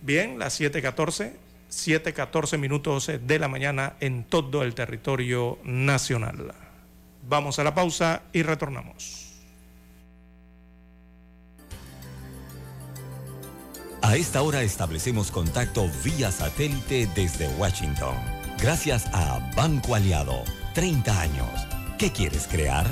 Bien, las 7.14, 7.14 minutos de la mañana en todo el territorio nacional. Vamos a la pausa y retornamos. A esta hora establecemos contacto vía satélite desde Washington. Gracias a Banco Aliado. 30 años. ¿Qué quieres crear?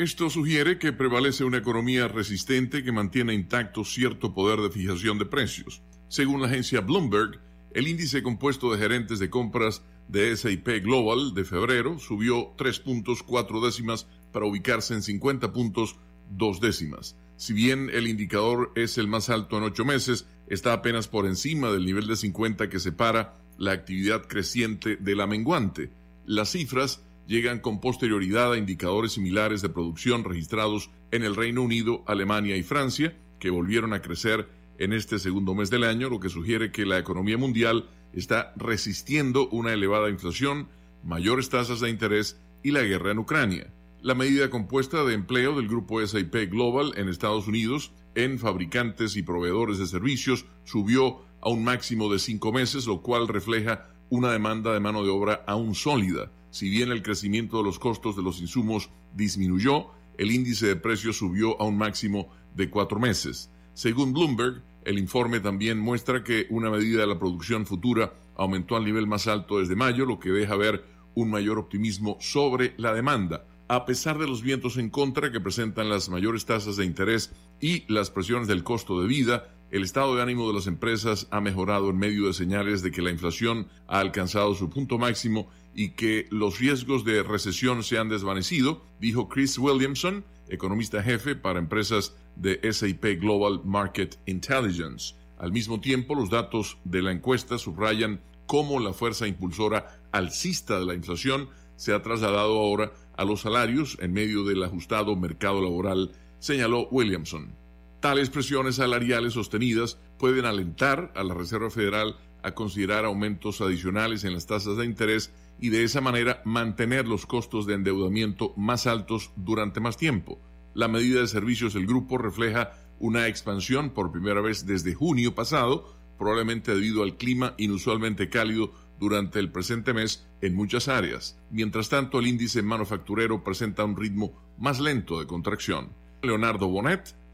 Esto sugiere que prevalece una economía resistente que mantiene intacto cierto poder de fijación de precios. Según la agencia Bloomberg, el índice compuesto de gerentes de compras de SIP Global de febrero subió 3 puntos 4 décimas para ubicarse en 50 puntos 2 décimas. Si bien el indicador es el más alto en 8 meses, está apenas por encima del nivel de 50 que separa la actividad creciente de la menguante. Las cifras llegan con posterioridad a indicadores similares de producción registrados en el Reino Unido, Alemania y Francia, que volvieron a crecer en este segundo mes del año, lo que sugiere que la economía mundial está resistiendo una elevada inflación, mayores tasas de interés y la guerra en Ucrania. La medida compuesta de empleo del grupo SIP Global en Estados Unidos en fabricantes y proveedores de servicios subió a un máximo de cinco meses, lo cual refleja una demanda de mano de obra aún sólida. Si bien el crecimiento de los costos de los insumos disminuyó, el índice de precios subió a un máximo de cuatro meses. Según Bloomberg, el informe también muestra que una medida de la producción futura aumentó al nivel más alto desde mayo, lo que deja ver un mayor optimismo sobre la demanda. A pesar de los vientos en contra que presentan las mayores tasas de interés y las presiones del costo de vida, el estado de ánimo de las empresas ha mejorado en medio de señales de que la inflación ha alcanzado su punto máximo y que los riesgos de recesión se han desvanecido, dijo Chris Williamson, economista jefe para empresas de SAP Global Market Intelligence. Al mismo tiempo, los datos de la encuesta subrayan cómo la fuerza impulsora alcista de la inflación se ha trasladado ahora a los salarios en medio del ajustado mercado laboral, señaló Williamson. Tales presiones salariales sostenidas pueden alentar a la Reserva Federal a considerar aumentos adicionales en las tasas de interés y de esa manera mantener los costos de endeudamiento más altos durante más tiempo. La medida de servicios del grupo refleja una expansión por primera vez desde junio pasado, probablemente debido al clima inusualmente cálido durante el presente mes en muchas áreas. Mientras tanto, el índice manufacturero presenta un ritmo más lento de contracción. Leonardo Bonet,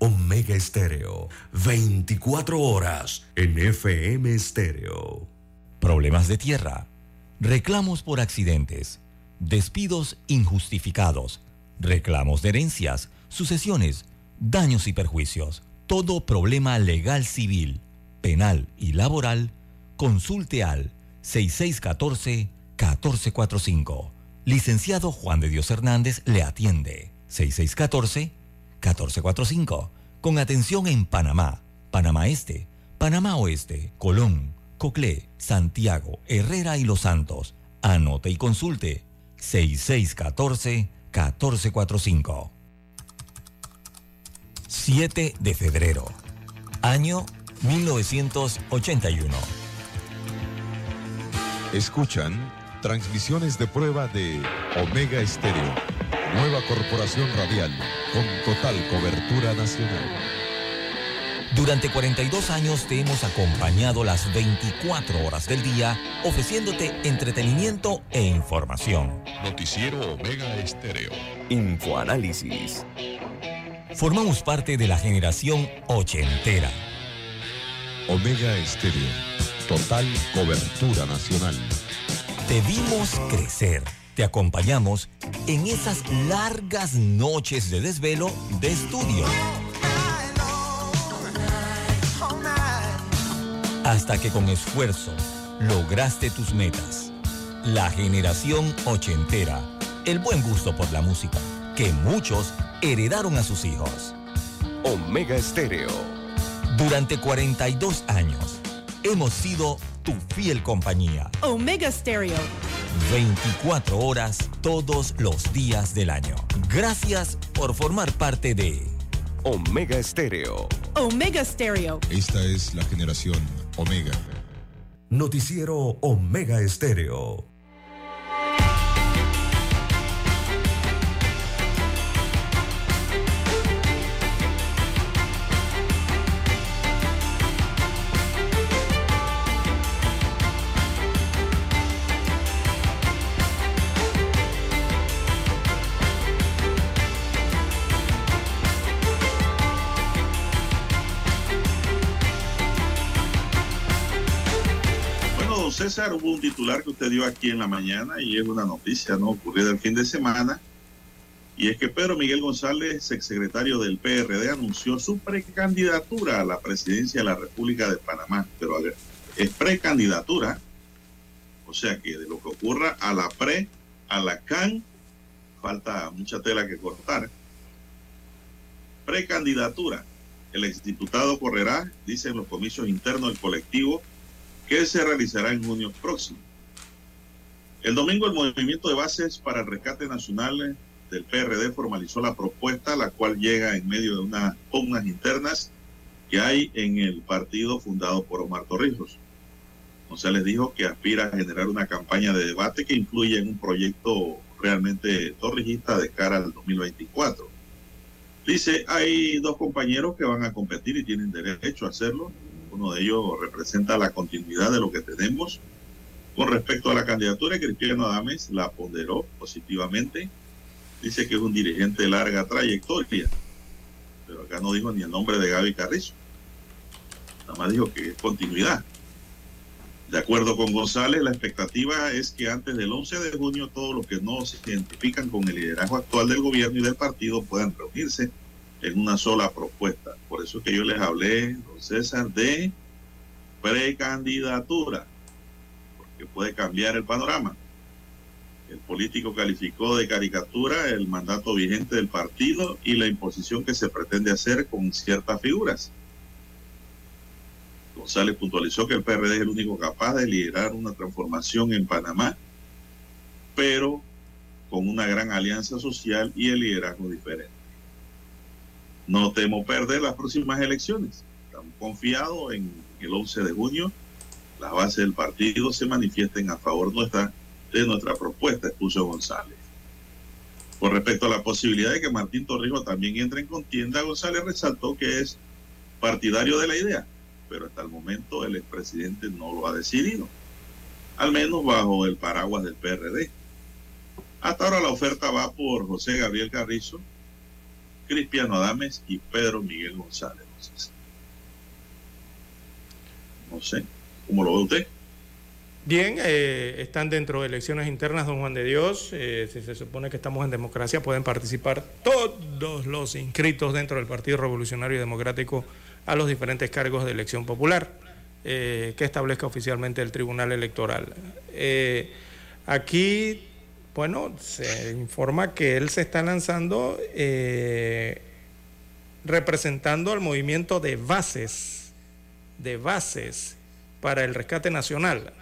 Omega Estéreo, 24 horas en FM Estéreo. Problemas de tierra, reclamos por accidentes, despidos injustificados, reclamos de herencias, sucesiones, daños y perjuicios. Todo problema legal civil, penal y laboral, consulte al 1445. Licenciado Juan de Dios Hernández le atiende. 6614-1445. Con atención en Panamá, Panamá Este, Panamá Oeste, Colón, Coclé, Santiago, Herrera y Los Santos. Anote y consulte. 6614-1445. 7 de febrero. Año 1981. Escuchan transmisiones de prueba de Omega Estéreo, nueva corporación radial con total cobertura nacional. Durante 42 años te hemos acompañado las 24 horas del día, ofreciéndote entretenimiento e información. Noticiero Omega Estéreo. Infoanálisis. Formamos parte de la generación ochentera. Omega Estéreo, total cobertura nacional. Te vimos crecer, te acompañamos en esas largas noches de desvelo de estudio. Hasta que con esfuerzo lograste tus metas. La generación ochentera, el buen gusto por la música, que muchos heredaron a sus hijos. Omega Estéreo. Durante 42 años, hemos sido tu fiel compañía. Omega Stereo. 24 horas todos los días del año. Gracias por formar parte de Omega Estéreo. Omega Stereo. Esta es la generación Omega. Noticiero Omega Estéreo. César, hubo un titular que usted dio aquí en la mañana y es una noticia, ¿no? Ocurrida el fin de semana. Y es que Pedro Miguel González, exsecretario del PRD, anunció su precandidatura a la presidencia de la República de Panamá. Pero a ver, es precandidatura. O sea que de lo que ocurra a la pre, a la can, falta mucha tela que cortar. Precandidatura. El exdiputado correrá, dicen los comicios internos del colectivo, que se realizará en junio próximo. El domingo el Movimiento de Bases para el Rescate Nacional del PRD formalizó la propuesta, la cual llega en medio de unas pugnas internas que hay en el partido fundado por Omar Torrijos. González dijo que aspira a generar una campaña de debate que incluya en un proyecto realmente torrijista de cara al 2024. Dice, hay dos compañeros que van a competir y tienen derecho a hacerlo. Uno de ellos representa la continuidad de lo que tenemos. Con respecto a la candidatura, Cristiano Adames la ponderó positivamente. Dice que es un dirigente de larga trayectoria, pero acá no dijo ni el nombre de Gaby Carrizo. Nada más dijo que es continuidad. De acuerdo con González, la expectativa es que antes del 11 de junio todos los que no se identifican con el liderazgo actual del gobierno y del partido puedan reunirse en una sola propuesta. Por eso es que yo les hablé, don César, de precandidatura, porque puede cambiar el panorama. El político calificó de caricatura el mandato vigente del partido y la imposición que se pretende hacer con ciertas figuras. González puntualizó que el PRD es el único capaz de liderar una transformación en Panamá, pero con una gran alianza social y el liderazgo diferente. No temo perder las próximas elecciones. Estamos confiados en el 11 de junio. Las bases del partido se manifiesten a favor nuestra, de nuestra propuesta, expuso González. Con respecto a la posibilidad de que Martín Torrijos también entre en contienda, González resaltó que es partidario de la idea, pero hasta el momento el expresidente no lo ha decidido, al menos bajo el paraguas del PRD. Hasta ahora la oferta va por José Gabriel Carrizo, Cristiano Adames y Pedro Miguel González. No sé, ¿cómo lo ve usted? Bien, eh, están dentro de elecciones internas, don Juan de Dios. Eh, si se supone que estamos en democracia, pueden participar todos los inscritos dentro del Partido Revolucionario Democrático a los diferentes cargos de elección popular eh, que establezca oficialmente el Tribunal Electoral. Aquí, bueno, se informa que él se está lanzando eh, representando al movimiento de bases, de bases para el rescate nacional.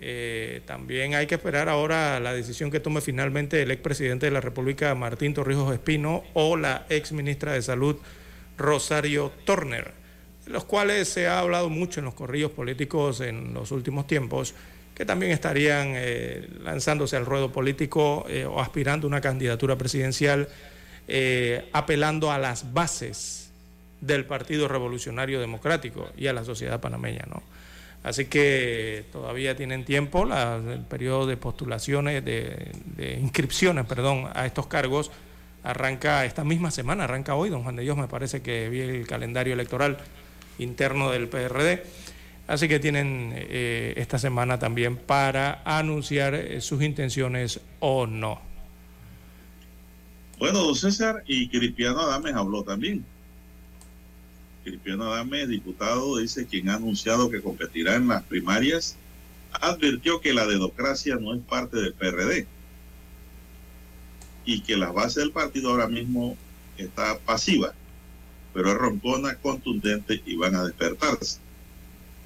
Eh, también hay que esperar ahora la decisión que tome finalmente el expresidente de la República, Martín Torrijos Espino, o la ex ministra de Salud, Rosario Turner, de los cuales se ha hablado mucho en los corrillos políticos en los últimos tiempos, que también estarían eh, lanzándose al ruedo político eh, o aspirando a una candidatura presidencial, apelando a las bases del Partido Revolucionario Democrático y a la sociedad panameña, ¿no? Así que todavía tienen tiempo, el periodo de postulaciones, de, inscripciones, perdón, a estos cargos arranca esta misma semana, arranca hoy, don Juan de Dios, me parece que vi el calendario electoral interno del PRD. Así que tienen eh, esta semana también para anunciar eh, sus intenciones o no. Bueno, don César y Cristiano Adames habló también. Cristiano Adame, diputado, dice quien ha anunciado que competirá en las primarias, advirtió que la democracia no es parte del PRD y que la base del partido ahora mismo está pasiva, pero es roncona, contundente y van a despertarse.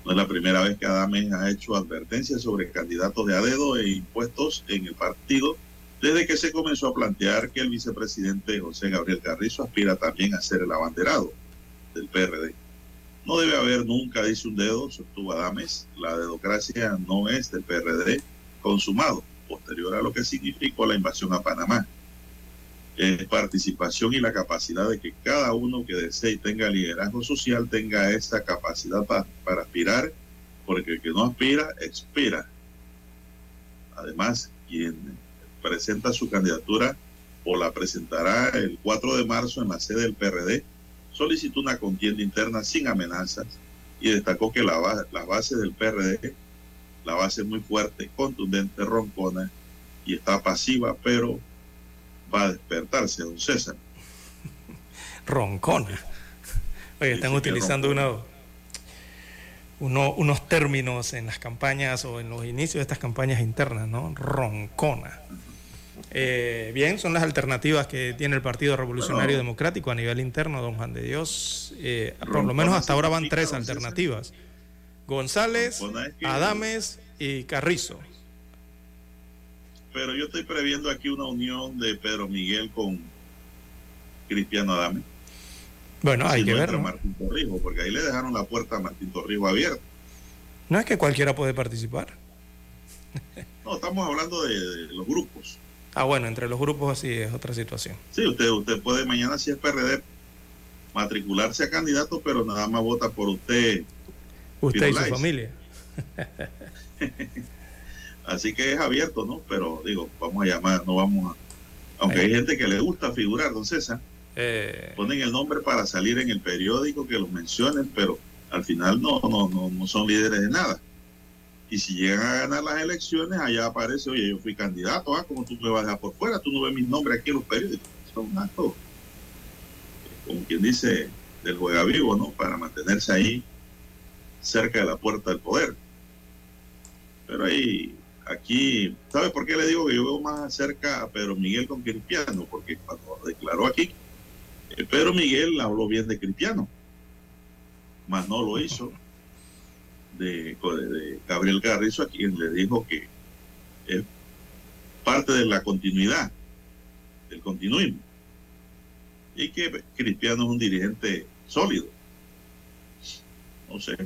No es la primera vez que Adame ha hecho advertencias sobre candidatos de a dedo e impuestos en el partido desde que se comenzó a plantear que el vicepresidente José Gabriel Carrizo aspira también a ser el abanderado del PRD. No debe haber nunca, dice un dedo, sostuvo Adames, la democracia no es del PRD consumado, posterior a lo que significó la invasión a Panamá. Participación y la capacidad de que cada uno que desee y tenga liderazgo social tenga esa capacidad para aspirar, porque el que no aspira, espera. Además, quien presenta su candidatura o la presentará el 4 de marzo en la sede del PRD solicitó una contienda interna sin amenazas y destacó que la, la base del PRD, la base muy fuerte, contundente, roncona y está pasiva, pero va a despertarse, don César. roncona. Oye, están utilizando uno, unos términos en las campañas o en los inicios de estas campañas internas, ¿no? Roncona. Eh, bien, son las alternativas que tiene el Partido Revolucionario Democrático a nivel interno, don Juan de Dios. Eh, por lo menos hasta ahora van tres alternativas. González, Adames y Carrizo. Pero yo estoy previendo aquí una unión de Pedro Miguel con Cristiano Adames. Bueno, hay que ver. Martín Torrijos, porque ahí le dejaron la puerta a Martín Torrijos abierta. No es que cualquiera puede participar. No, estamos hablando de los grupos. Ah, bueno, entre los grupos así es otra situación. Sí, usted, usted puede mañana si es PRD matricularse a candidato, pero nada más vota por usted. Usted y su familia. así que es abierto, ¿no? Pero digo, vamos a llamar, no vamos a... Aunque hay gente que le gusta figurar, don César. Eh... Ponen el nombre para salir en el periódico, que los mencionen, pero al final no, no, no, no son líderes de nada. Y si llegan a ganar las elecciones, allá aparece, oye, yo fui candidato, ah, como tú me vas a dejar por fuera, tú no ves mi nombre aquí en los periódicos. Son un acto, como quien dice, del juega vivo, ¿no? Para mantenerse ahí cerca de la puerta del poder. Pero ahí, aquí, ¿sabe por qué le digo que yo veo más cerca a Pedro Miguel con Cristiano? Porque cuando declaró aquí, eh, Pedro Miguel habló bien de Cristiano, mas no lo hizo de, Gabriel Carrizo, a quien le dijo que es parte de la continuidad, del continuismo, y que Cristiano es un dirigente sólido. No sé.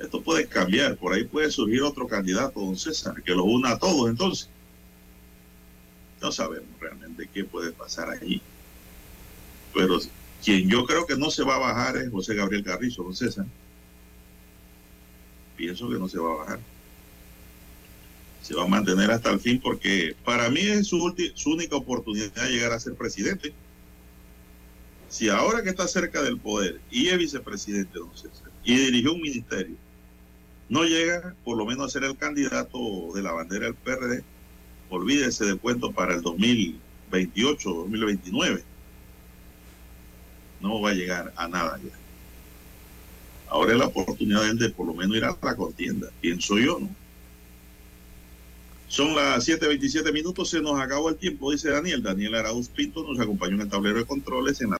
Esto puede cambiar, por ahí puede surgir otro candidato, don César, que lo una a todos entonces. No sabemos realmente qué puede pasar allí. Pero quien yo creo que no se va a bajar es José Gabriel Carrizo, don César pienso que no se va a bajar. Se va a mantener hasta el fin porque para mí es su, su única oportunidad de llegar a ser presidente. Si ahora que está cerca del poder y es vicepresidente, y dirigió un ministerio, no llega por lo menos a ser el candidato de la bandera del PRD, olvídese del cuento para el 2028, 2029. No va a llegar a nada ya. Ahora es la oportunidad de, por lo menos ir a la contienda, pienso yo, ¿no? Son las 7.27 minutos, se nos acabó el tiempo, dice Daniel. Daniel Arauz Pinto nos acompañó en el tablero de controles en la